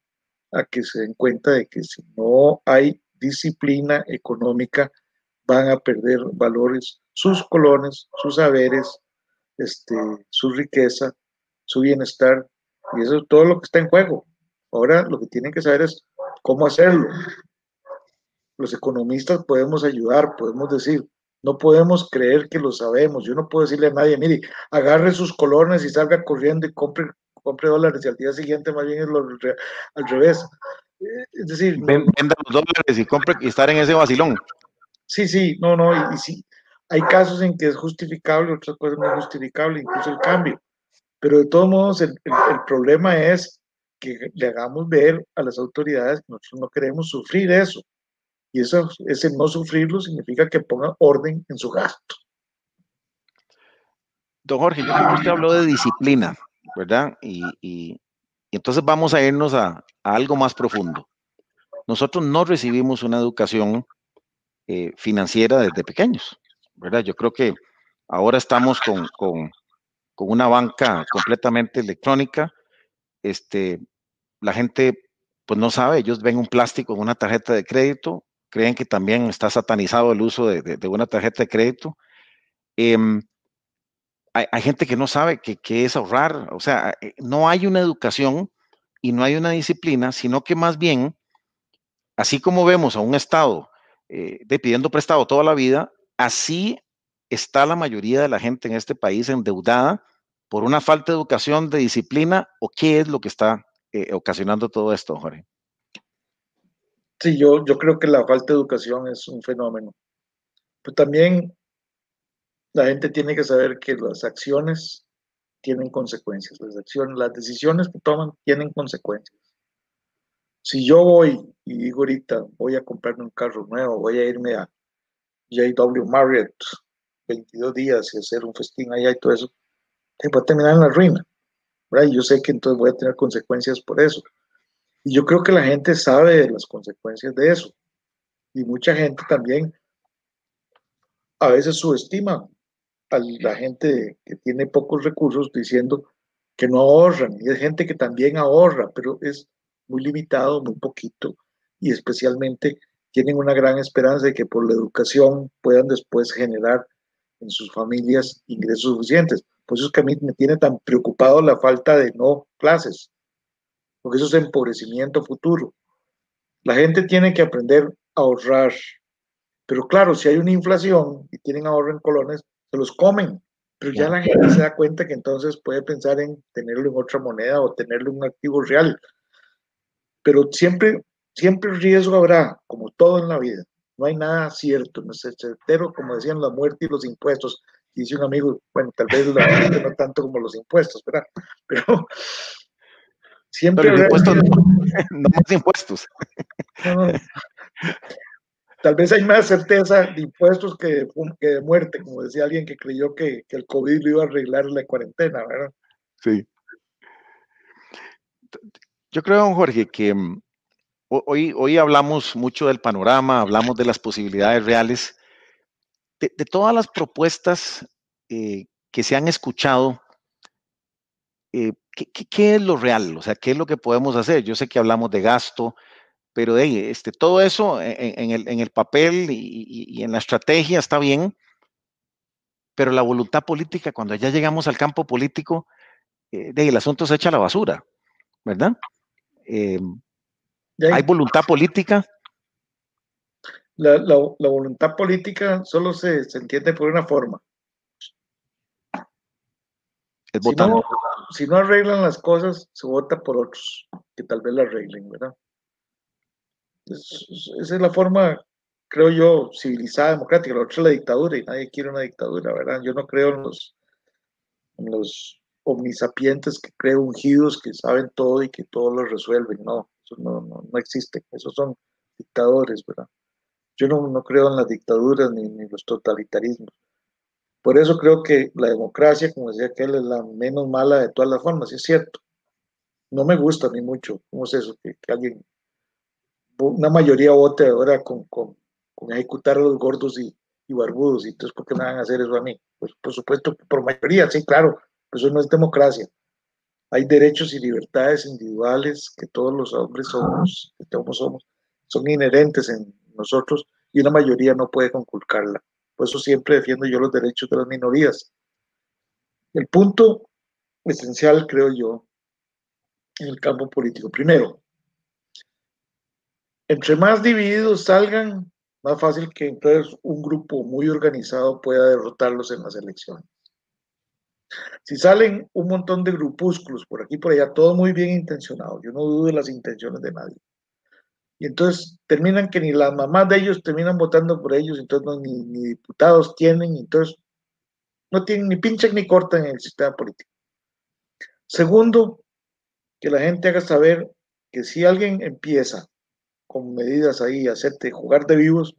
a que se den cuenta de que si no hay disciplina económica, van a perder valores sus colones, sus saberes, este, su riqueza, su bienestar, y eso es todo lo que está en juego. Ahora lo que tienen que saber es cómo hacerlo. Los economistas podemos ayudar, podemos decir, no podemos creer que lo sabemos. Yo no puedo decirle a nadie, mire, agarre sus colones y salga corriendo y compre, compre dólares y al día siguiente más bien es lo, al revés. Es decir, venda los dólares y compre y estar en ese vacilón. Sí, sí, no, no, y, y sí, hay casos en que es justificable, otras cosas no es justificable, incluso el cambio. Pero de todos modos, el, el, el problema es que le hagamos ver a las autoridades que nosotros no queremos sufrir eso. Y eso, ese no sufrirlo significa que ponga orden en su gasto. Don Jorge, usted habló de disciplina, ¿verdad? Y, y, entonces vamos a irnos a, a, algo más profundo. Nosotros no recibimos una educación eh, financiera desde pequeños, ¿verdad? Yo creo que ahora estamos con, con, con una banca completamente electrónica. Este, la gente pues no sabe, ellos ven un plástico en una tarjeta de crédito, creen que también está satanizado el uso de, de, una tarjeta de crédito. Eh, hay, gente que no sabe qué es ahorrar, o sea, eh, no hay una educación y no hay una disciplina, sino que más bien, así como vemos a un Estado eh, pidiendo prestado toda la vida, así está la mayoría de la gente en este país endeudada por una falta de educación, de disciplina, o qué es lo que está eh, ocasionando todo esto, Jorge. Sí, yo, yo creo que la falta de educación es un fenómeno. Pero también la gente tiene que saber que las acciones tienen consecuencias. Las acciones, las decisiones que toman tienen consecuencias. Si yo voy y digo ahorita, voy a comprarme un carro nuevo, voy a irme a JW Marriott 22 días y hacer un festín allá y todo eso, a terminar en la ruina. Y yo sé que entonces voy a tener consecuencias por eso. Y yo creo que la gente sabe las consecuencias de eso. Y mucha gente también a veces subestima a la gente que tiene pocos recursos diciendo que no ahorran. Y hay gente que también ahorra, pero es muy limitado, muy poquito. Y especialmente tienen una gran esperanza de que por la educación puedan después generar en sus familias ingresos suficientes. Por eso es que a mí me tiene tan preocupado la falta de no clases porque eso es empobrecimiento futuro. La gente tiene que aprender a ahorrar, pero claro, si hay una inflación y tienen ahorro en colones, se los comen, pero ya la gente se da cuenta que entonces puede pensar en tenerlo en otra moneda o tenerlo en un activo real. Pero siempre, siempre riesgo habrá, como todo en la vida. No hay nada cierto, no es certero, como decían la muerte y los impuestos. Dice un amigo, bueno, tal vez la muerte no tanto como los impuestos, ¿verdad? Pero Siempre. Pero impuestos, no, no, más impuestos. No, Tal vez hay más certeza de impuestos que, que de muerte, como decía alguien que creyó que, que el COVID lo iba a arreglar la cuarentena, ¿verdad? Sí. Yo creo, don Jorge, que mm, hoy, hoy hablamos mucho del panorama, hablamos de las posibilidades reales. De, todas las propuestas eh, que se han escuchado, eh, ¿qué, es lo real? O sea, ¿qué es lo que podemos hacer? Yo sé que hablamos de gasto, pero de este, todo eso en, el, en el, papel y, en la estrategia está bien, pero la voluntad política, cuando ya llegamos al campo político, eh, de, el asunto se echa a la basura, ¿verdad? ¿Hay voluntad política? La, la, la voluntad política solo se, se, entiende por una forma. Es si no, si no arreglan las cosas, se vota por otros que tal vez la arreglen, ¿verdad? esa es la forma, creo yo, civilizada, democrática. La otra es la dictadura y nadie quiere una dictadura, ¿verdad? Yo no creo en los, en los omnisapientes que creo ungidos que saben todo y que todo lo resuelven. No, no, no, no existe. Esos son dictadores, ¿verdad? Yo no, no creo en las dictaduras ni, ni los totalitarismos. Por eso creo que la democracia, como decía aquel, es la menos mala de todas las formas, es cierto. No me gusta mí mucho, ¿cómo es eso? Que, alguien, una mayoría vote ahora con, con, con, ejecutar a los gordos y, y, barbudos, y entonces, ¿por qué me van a hacer eso a mí? Pues por supuesto, por mayoría, sí, claro, eso no es democracia. Hay derechos y libertades individuales que todos los hombres somos, que todos somos, son inherentes en nosotros y una mayoría no puede conculcarla. Por eso siempre defiendo yo los derechos de las minorías. El punto esencial, creo yo, en el campo político. Primero, entre más divididos salgan, más fácil que entonces un grupo muy organizado pueda derrotarlos en las elecciones. Si salen un montón de grupúsculos por aquí y por allá, todo muy bien intencionado, yo no dudo de las intenciones de nadie, y entonces terminan que ni las mamás de ellos terminan votando por ellos, entonces ni, diputados tienen, entonces no tienen ni pinche ni cortan en el sistema político. Segundo, que la gente haga saber que si alguien empieza con medidas ahí, hacerte jugar de vivos,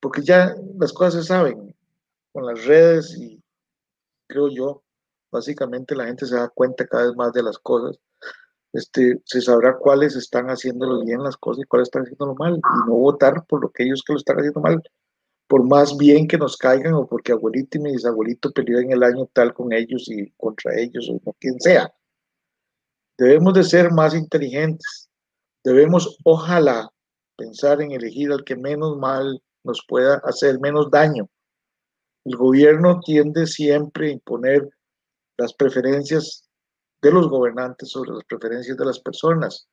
porque ya las cosas se saben con las redes y creo yo, básicamente la gente se da cuenta cada vez más de las cosas este, se sabrá cuáles están haciéndolo bien las cosas y cuáles están haciéndolo mal, y no votar por lo que ellos que lo están haciendo mal, por más bien que nos caigan o porque abuelito y mi bisabuelito peleó en el año tal con ellos y contra ellos o quien sea. Debemos de ser más inteligentes, debemos ojalá pensar en elegir al que menos mal nos pueda hacer, menos daño. El gobierno tiende siempre a imponer las preferencias de los gobernantes sobre las preferencias de las personas.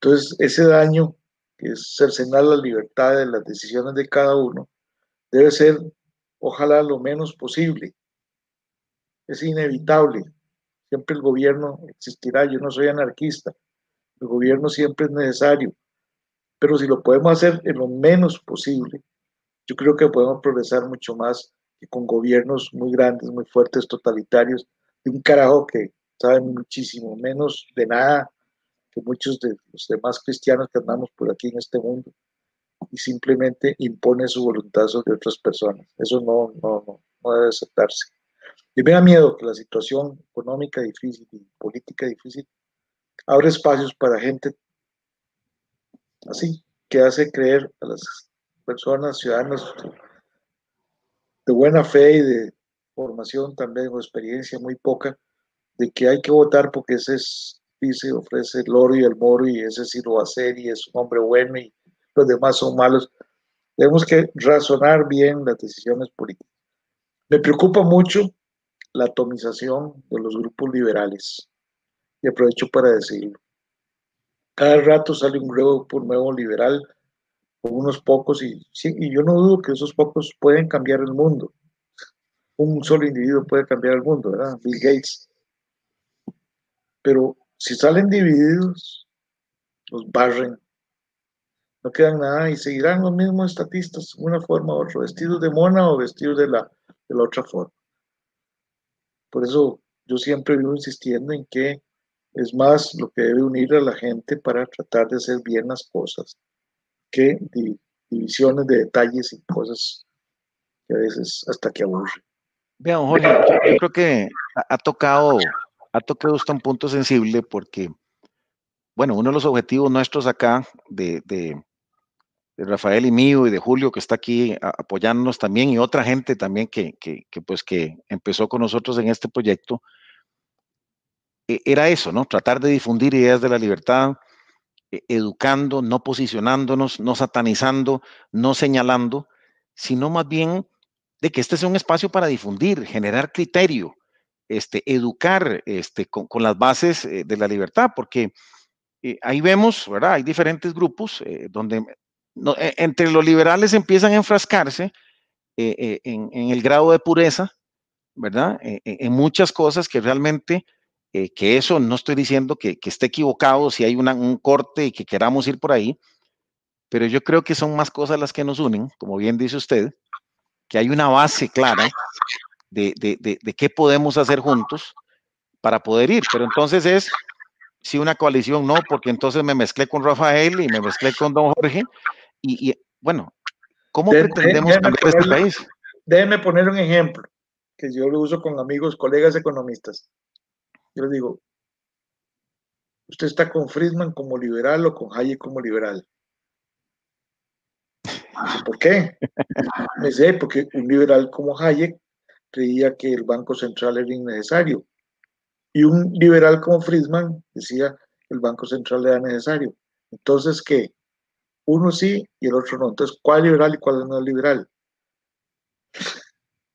Entonces, ese daño, que es cercenar la libertad de las decisiones de cada uno, debe ser, ojalá, lo menos posible. Es inevitable. Siempre el gobierno existirá. Yo no soy anarquista. El gobierno siempre es necesario. Pero si lo podemos hacer en lo menos posible, yo creo que podemos progresar mucho más que con gobiernos muy grandes, muy fuertes, totalitarios, de un carajo que saben muchísimo menos de nada que muchos de los demás cristianos que andamos por aquí en este mundo y simplemente impone su voluntad sobre otras personas. Eso no, no, no, debe aceptarse. Y me da miedo que la situación económica difícil y política difícil abre espacios para gente así, que hace creer a las personas, ciudadanos de buena fe y de formación también o experiencia muy poca, de que hay que votar porque ese es, dice, ofrece el oro y el moro y ese sí lo va a hacer y es un hombre bueno y los demás son malos. Tenemos que razonar bien las decisiones políticas. Me preocupa mucho la atomización de los grupos liberales y aprovecho para decirlo. Cada rato sale un grupo nuevo liberal con unos pocos y, sí, y yo no dudo que esos pocos pueden cambiar el mundo. Un solo individuo puede cambiar el mundo, ¿verdad? Bill Gates pero si salen divididos, los barren, no quedan nada y seguirán los mismos estatistas, una forma u otra, vestidos de mona o vestidos de la, de la otra forma. Por eso yo siempre vivo insistiendo en que es más lo que debe unir a la gente para tratar de hacer bien las cosas que divisiones de detalles y cosas que a veces hasta que aburre. Vean, Jorge, yo, creo que ha, tocado, ha tocado usted un punto sensible porque, bueno, uno de los objetivos nuestros acá de, de, Rafael y mío y de Julio que está aquí apoyándonos también y otra gente también que, que, que, pues que empezó con nosotros en este proyecto, e, era eso, ¿no? Tratar de difundir ideas de la libertad, e, educando, no posicionándonos, no satanizando, no señalando, sino más bien de que este sea un espacio para difundir, generar criterio, este, educar este, con, las bases eh, de la libertad, porque eh, ahí vemos, ¿verdad? Hay diferentes grupos eh, donde entre los liberales empiezan a enfrascarse en, el grado de pureza, ¿verdad? en muchas cosas que realmente que eso no estoy diciendo que, esté equivocado si hay un corte y que queramos ir por ahí, pero yo creo que son más cosas las que nos unen, como bien dice usted, que hay una base clara de, qué podemos hacer juntos para poder ir. Pero entonces es, si una coalición no, porque entonces me mezclé con Rafael y me mezclé con don Jorge, y, bueno, ¿cómo pretendemos cambiar este país? Déjeme poner un ejemplo que yo lo uso con amigos, colegas economistas. Yo le digo, ¿usted está con Friedman como liberal o con Hayek como liberal? ¿Por qué? Me sé, porque un liberal como Hayek creía que el Banco Central era innecesario. Y un liberal como Friedman decía el Banco Central era necesario. Entonces, ¿qué? Uno sí y el otro no. Entonces, ¿cuál es liberal y cuál no liberal?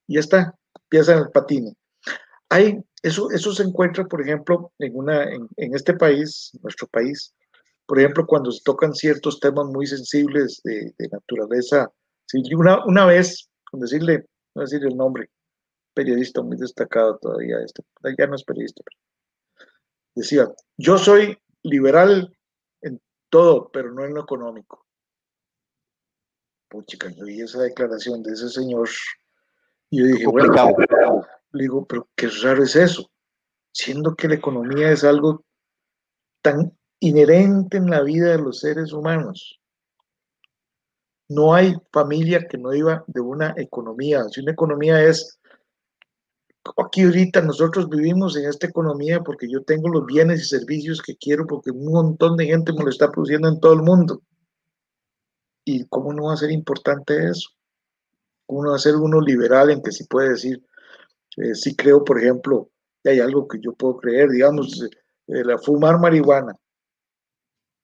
Y ya está, empieza en el patine. Hay eso, eso se encuentra, por ejemplo, en, una, en, este país, nuestro país, por ejemplo, cuando se tocan ciertos temas muy sensibles de, naturaleza. una, una vez, con decirle, no decir el nombre, periodista muy destacado todavía, este, ya no es periodista, decía, yo soy liberal en todo, pero no en lo económico. Puchica, yo vi esa declaración de ese señor y yo dije, bueno, le digo, pero qué raro es eso, siendo que la economía es algo tan inherente en la vida de los seres humanos. No hay familia que no iba de una economía. Si una economía es, aquí ahorita nosotros vivimos en esta economía porque yo tengo los bienes y servicios que quiero porque un montón de gente me lo está produciendo en todo el mundo. ¿Y cómo no va a ser importante eso? ¿Cómo no va a ser uno liberal en que sí puede decir, eh, sí creo, por ejemplo, que hay algo que yo puedo creer, digamos, eh, la fumar marihuana.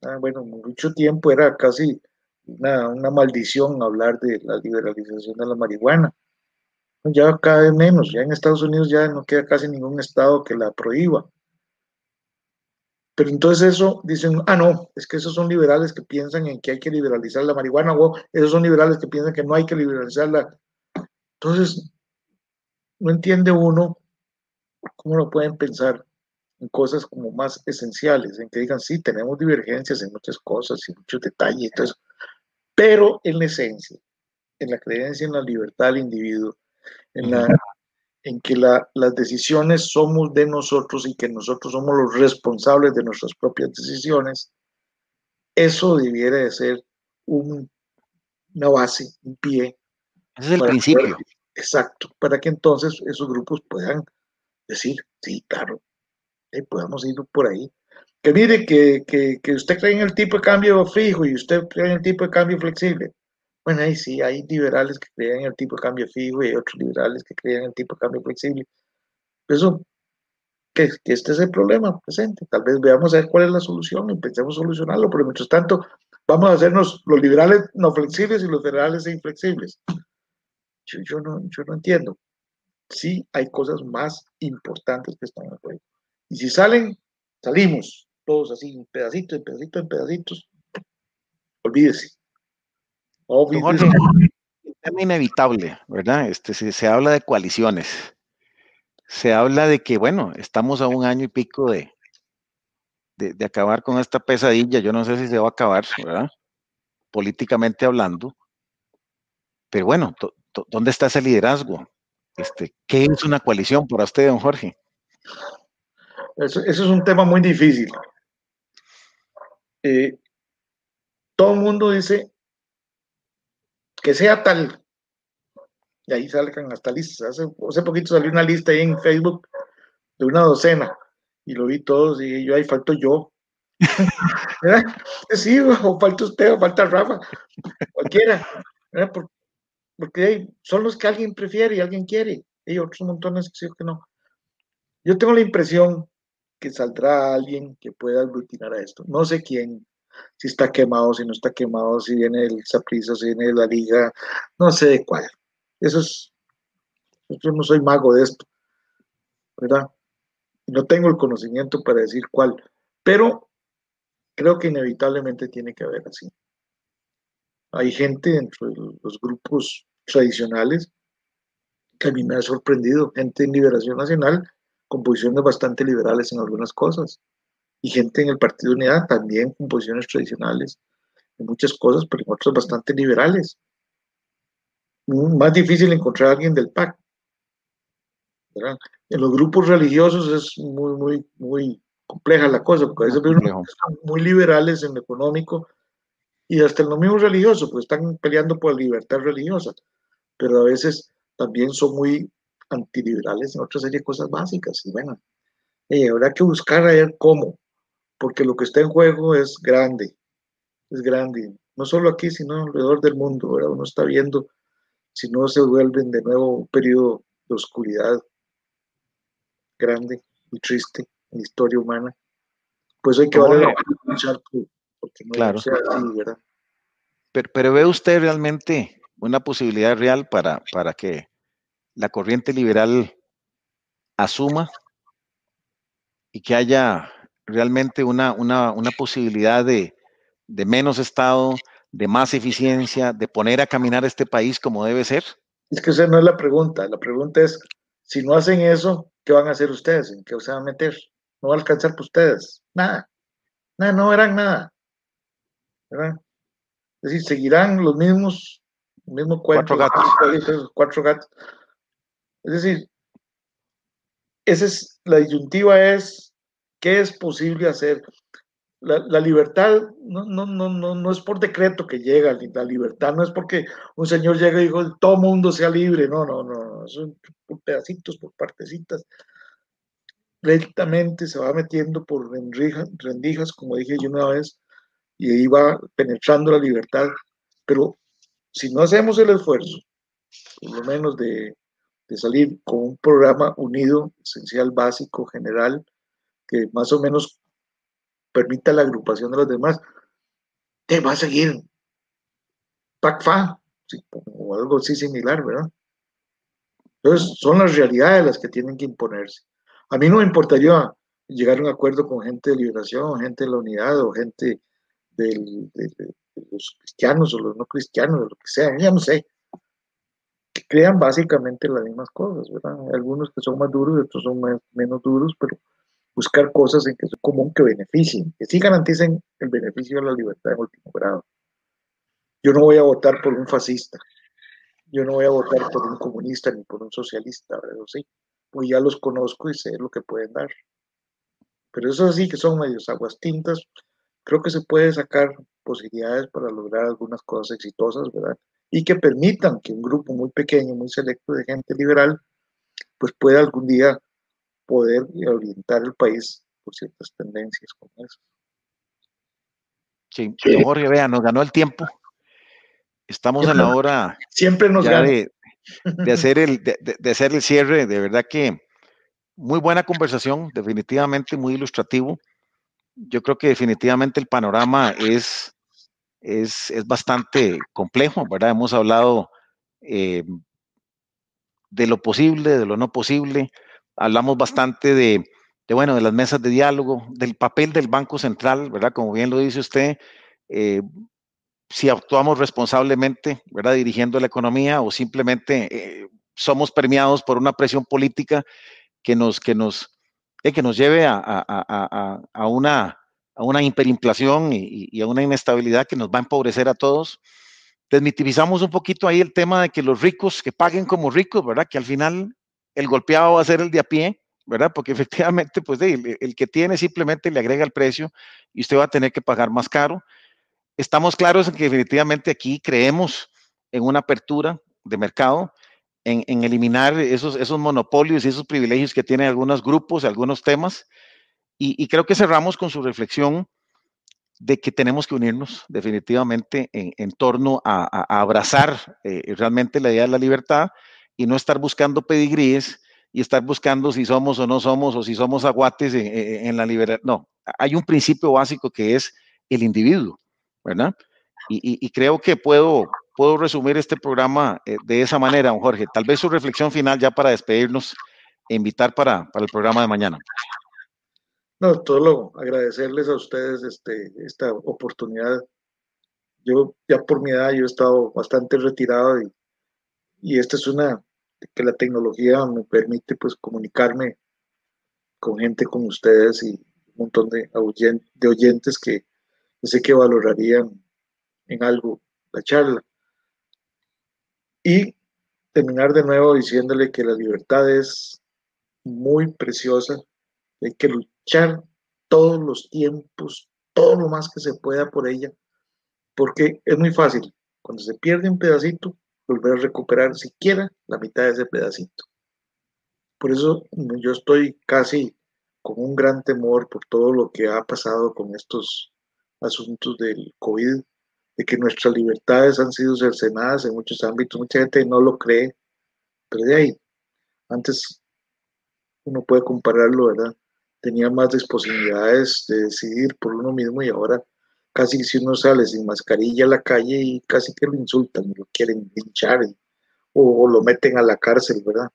Ah, bueno, mucho tiempo era casi una, maldición hablar de la liberalización de la marihuana. Ya cada vez menos, ya en Estados Unidos ya no queda casi ningún estado que la prohíba. Pero entonces eso dicen, ah, no, es que esos son liberales que piensan en que hay que liberalizar la marihuana, o esos son liberales que piensan que no hay que liberalizarla. Entonces, no entiende uno cómo lo pueden pensar en cosas como más esenciales, en que digan, sí, tenemos divergencias en muchas cosas y muchos detalles, pero en la esencia, en la creencia en la libertad del individuo, en, la, en que las decisiones somos de nosotros y que nosotros somos los responsables de nuestras propias decisiones, eso debiera de ser un, una base, un pie. Ese es el principio. Exacto, para que entonces esos grupos puedan decir, sí, claro, eh, podamos ir por ahí. Que mire, que, que, usted cree en el tipo de cambio fijo y usted cree en el tipo de cambio flexible. Bueno, ahí sí, hay liberales que creen en el tipo de cambio fijo y hay otros liberales que creen en el tipo de cambio flexible. Eso, que, que este es el problema presente. Tal vez veamos a ver cuál es la solución y pensemos solucionarlo, pero mientras tanto, vamos a hacernos los liberales no flexibles y los liberales inflexibles. Yo, no, yo no entiendo. Sí hay cosas más importantes que están en juego. Y si salen, salimos, todos así, en pedacitos, en pedacitos, en pedacitos. Olvídese. Olvídese. Es inevitable, ¿verdad? Este, se, se habla de coaliciones. Se habla de que, bueno, estamos a un año y pico de, de, de, acabar con esta pesadilla. Yo no sé si se va a acabar, ¿verdad? Políticamente hablando. Pero bueno, ¿Dónde está ese liderazgo? Este, ¿Qué es una coalición para usted, don Jorge? Eso, es un tema muy difícil. Eh, todo el mundo dice que sea tal. Y ahí salgan hasta listas. Hace, hace poquito salió una lista ahí en Facebook de una docena y lo vi todos y yo ahí falto yo. sí, o falta usted, o falta Rafa, cualquiera. Porque son los que alguien prefiere y alguien quiere. Hay otros montones que sí que no. Yo tengo la impresión que saldrá alguien que pueda aglutinar a esto. No sé quién, si está quemado, si no está quemado, si viene el Saprissa, si viene la Liga, no sé de cuál. Eso es, yo no soy mago de esto, ¿verdad? No tengo el conocimiento para decir cuál, pero creo que inevitablemente tiene que haber así. Hay gente dentro de los grupos tradicionales que a mí me ha sorprendido, gente en Liberación Nacional con posiciones bastante liberales en algunas cosas, y gente en el Partido Unidad también con posiciones tradicionales en muchas cosas, pero en otras bastante liberales. Más difícil encontrar a alguien del PAC. En los grupos religiosos es muy, muy, muy compleja la cosa, porque a veces son muy liberales en lo económico y hasta en lo mismo religioso, pues están peleando por la libertad religiosa, pero a veces también son muy antiliberales en otra serie de cosas básicas. Y bueno, eh, habrá que buscar a ver cómo, porque lo que está en juego es grande, es grande, no solo aquí, sino alrededor del mundo. Ahora uno está viendo si no se vuelven de nuevo un periodo de oscuridad grande y triste en la historia humana. Pues hay que valer la pena luchar porque no claro. sea así, ¿verdad? Pero, pero, ve usted realmente una posibilidad real para, para que la corriente liberal asuma y que haya realmente una, una, una posibilidad de, de, menos Estado, de más eficiencia, de poner a caminar este país como debe ser? Es que esa no es la pregunta. La pregunta es, si no hacen eso, ¿qué van a hacer ustedes? ¿En qué se van a meter? No va a alcanzar por ustedes. Nada. Nada, no verán nada. ¿verdad? Es decir, seguirán los mismos, mismo cuatro gatos. Cuatro gatos. Es decir, esa es la disyuntiva es qué es posible hacer. La, la libertad no, no, no, no, no es por decreto que llega, la libertad no es porque un señor llega y dijo todo mundo sea libre, no, no, no, son por pedacitos, por partecitas. Lentamente se va metiendo por rendijas, rendijas, como dije yo una vez, y ahí va penetrando la libertad. Pero si no hacemos el esfuerzo, por lo menos de de salir con un programa unido, esencial, básico, general, que más o menos permita la agrupación de los demás, te va a seguir PACFA o algo así similar, ¿verdad? Entonces, son las realidades las que tienen que imponerse. A mí no me importaría llegar a un acuerdo con gente de liberación, gente de la unidad o gente de, los cristianos o los no cristianos, lo que sea, ya no sé crean básicamente las mismas cosas, ¿verdad? Algunos que son más duros, otros son menos duros, pero buscar cosas en que es común que beneficien, que sí garanticen el beneficio de la libertad en último grado. Yo no voy a votar por un fascista, yo no voy a votar por un comunista ni por un socialista, ¿verdad? Sí, pues ya los conozco y sé lo que pueden dar. Pero eso sí que son medios aguas tintas, creo que se puede sacar posibilidades para lograr algunas cosas exitosas, ¿verdad? Y que permitan que un grupo muy pequeño, muy selecto de gente liberal, pues pueda algún día poder orientar el país por ciertas tendencias como esas. Sí, Jorge, vea, nos ganó el tiempo. Estamos a la hora siempre nos ya de, de, hacer el, de, de, hacer el cierre. De verdad que muy buena conversación, definitivamente muy ilustrativo. Yo creo que definitivamente el panorama es es, es bastante complejo, ¿verdad? Hemos hablado eh, de lo posible, de lo no posible, hablamos bastante de, bueno, de las mesas de diálogo, del papel del Banco Central, ¿verdad? Como bien lo dice usted, eh, si actuamos responsablemente, ¿verdad? Dirigiendo la economía o simplemente eh, somos permeados por una presión política que nos, que nos, que nos lleve a, a, a, a una a una hiperinflación y, a una inestabilidad que nos va a empobrecer a todos. Desmitivizamos un poquito ahí el tema de que los ricos que paguen como ricos, ¿verdad? Que al final el golpeado va a ser el de a pie, ¿verdad? Porque efectivamente, pues el, el que tiene simplemente le agrega el precio y usted va a tener que pagar más caro. Estamos claros en que definitivamente aquí creemos en una apertura de mercado, en, eliminar esos, esos monopolios y esos privilegios que tienen algunos grupos, algunos temas. Y, creo que cerramos con su reflexión de que tenemos que unirnos definitivamente en, torno a, abrazar eh, realmente la idea de la libertad y no estar buscando pedigríes y estar buscando si somos o no somos o si somos aguates en, la libertad. No, hay un principio básico que es el individuo, ¿verdad? Y, creo que puedo, puedo resumir este programa eh, de esa manera, don Jorge. Tal vez su reflexión final ya para despedirnos e invitar para, para el programa de mañana. No, todo lo agradecerles a ustedes este, esta oportunidad. Yo ya por mi edad yo he estado bastante retirado y, y esta es una que la tecnología me permite pues comunicarme con gente como ustedes y un montón de, de oyentes que sé que valorarían en algo la charla. Y terminar de nuevo diciéndole que la libertad es muy preciosa, hay que luchar todos los tiempos, todo lo más que se pueda por ella, porque es muy fácil, cuando se pierde un pedacito, volver a recuperar siquiera la mitad de ese pedacito. Por eso yo estoy casi con un gran temor por todo lo que ha pasado con estos asuntos del COVID, de que nuestras libertades han sido cercenadas en muchos ámbitos. Mucha gente no lo cree, pero de ahí, antes uno puede compararlo, ¿verdad? Tenía más posibilidades de decidir por uno mismo y ahora casi si uno sale sin mascarilla a la calle y casi que lo insultan, lo quieren hinchar o, lo meten a la cárcel, ¿verdad?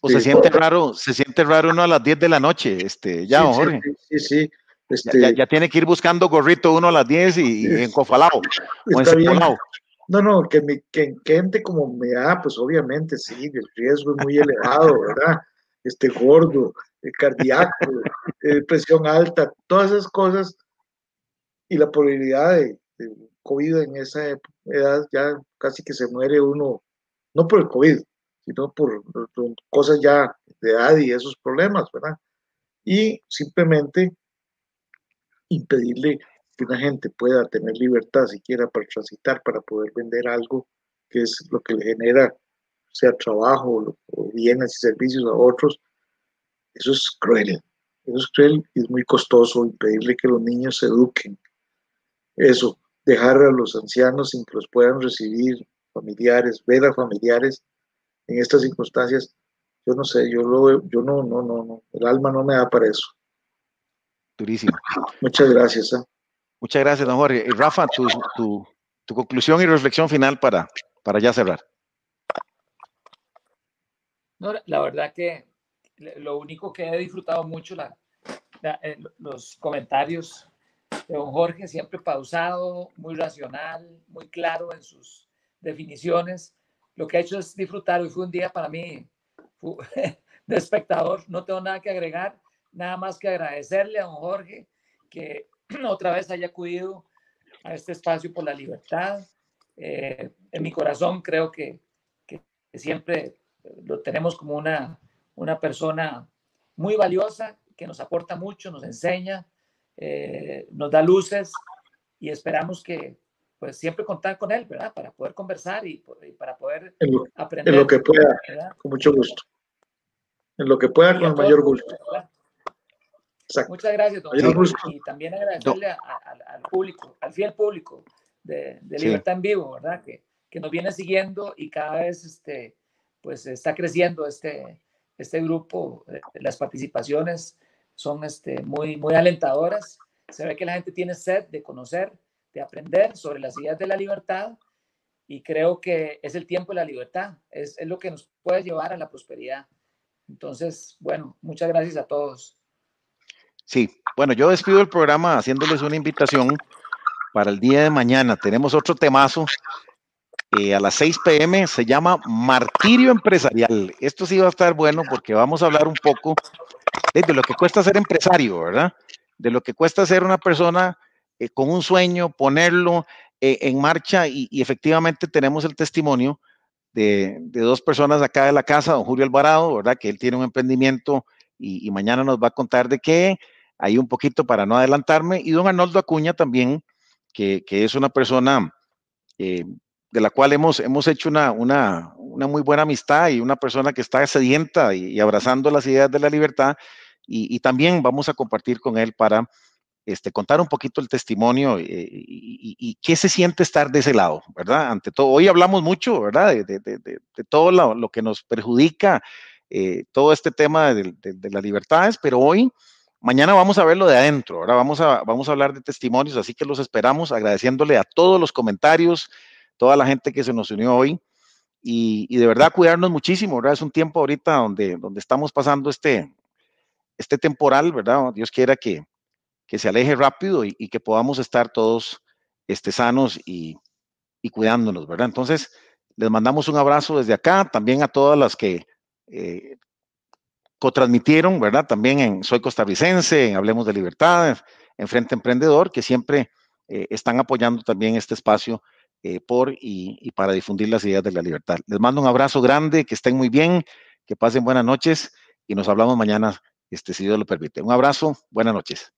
o se siente raro, se siente raro uno a las 10 de la noche, este, ya, Jorge. Sí, sí, este ya, tiene que ir buscando gorrito uno a las 10 y, en cofalao. No, no, que, mi, que, gente como me da, pues obviamente sí, el riesgo es muy elevado, ¿verdad? Este gordo, cardíaco, eh, presión alta, todas esas cosas y la probabilidad de, COVID en esa edad ya casi que se muere uno, no por el COVID, sino por, por cosas ya de edad y esos problemas, ¿verdad? Y simplemente impedirle que una gente pueda tener libertad siquiera para transitar, para poder vender algo que es lo que le genera, sea trabajo o bienes y servicios a otros, eso es cruel. Eso es cruel y es muy costoso impedirle que los niños se eduquen. Eso, dejar a los ancianos sin que los puedan recibir familiares, ver a familiares en estas circunstancias, yo no sé, yo lo yo no, no, no, no, el alma no me da para eso. Durísimo. Muchas gracias. ¿eh? Muchas gracias, don Jorge. Y Rafa, tu, tu, tu, conclusión y reflexión final para, para ya cerrar. No, la verdad que lo único que he disfrutado mucho la, eh, los comentarios de don Jorge, siempre pausado, muy racional, muy claro en sus definiciones. Lo que ha hecho es disfrutar. Hoy fue un día para mí de espectador, no tengo nada que agregar nada más que agradecerle a don Jorge que otra vez haya acudido a este espacio por la libertad. Eh, en mi corazón creo que, siempre lo tenemos como una, una persona muy valiosa, que nos aporta mucho, nos enseña, eh, nos da luces y esperamos que pues siempre contar con él, ¿verdad? Para poder conversar y, para poder aprender. En lo que pueda, con mucho gusto. En lo que pueda, con el mayor gusto. Muchas gracias, don Y también agradecerle al público, al fiel público de, Libertad en Vivo, ¿verdad? Que, que, nos viene siguiendo y cada vez este, pues está creciendo este, este grupo. Eh, las participaciones son este, muy, muy alentadoras. Se ve que la gente tiene sed de conocer, de aprender sobre las ideas de la libertad y creo que es el tiempo de la libertad, es, es lo que nos puede llevar a la prosperidad. Entonces, bueno, muchas gracias a todos. Sí, bueno, yo despido el programa haciéndoles una invitación para el día de mañana. Tenemos otro temazo eh, a las 6 pm, se llama Martirio Empresarial. Esto sí va a estar bueno porque vamos a hablar un poco de, lo que cuesta ser empresario, ¿verdad? De lo que cuesta ser una persona eh, con un sueño, ponerlo eh, en marcha y, efectivamente tenemos el testimonio de, de, dos personas acá de la casa, don Julio Alvarado, ¿verdad? Que él tiene un emprendimiento y, y mañana nos va a contar de qué ahí un poquito para no adelantarme, y don Arnoldo Acuña también, que, es una persona eh, de la cual hemos, hemos hecho una, una, una, muy buena amistad y una persona que está sedienta y, abrazando las ideas de la libertad. Y, también vamos a compartir con él para este, contar un poquito el testimonio eh, y, qué se siente estar de ese lado, ¿verdad? Ante todo, hoy hablamos mucho, ¿verdad? De, de, de, todo lo, lo, que nos perjudica eh, todo este tema de, las libertades, pero hoy, mañana vamos a verlo de adentro, ahora vamos a, vamos a hablar de testimonios, así que los esperamos agradeciéndole a todos los comentarios, toda la gente que se nos unió hoy y, de verdad cuidarnos muchísimo, ¿verdad? Es un tiempo ahorita donde, donde estamos pasando este, este temporal, ¿verdad? Dios quiera que, que se aleje rápido y, que podamos estar todos este, sanos y, y cuidándonos, ¿verdad? Entonces, les mandamos un abrazo desde acá, también a todas las que eh, cotransmitieron, ¿verdad? También en Soy Costarricense, en Hablemos de Libertad, en Frente Emprendedor, que siempre eh, están apoyando también este espacio eh, por y, para difundir las ideas de la libertad. Les mando un abrazo grande, que estén muy bien, que pasen buenas noches y nos hablamos mañana, este, si Dios lo permite. Un abrazo, buenas noches.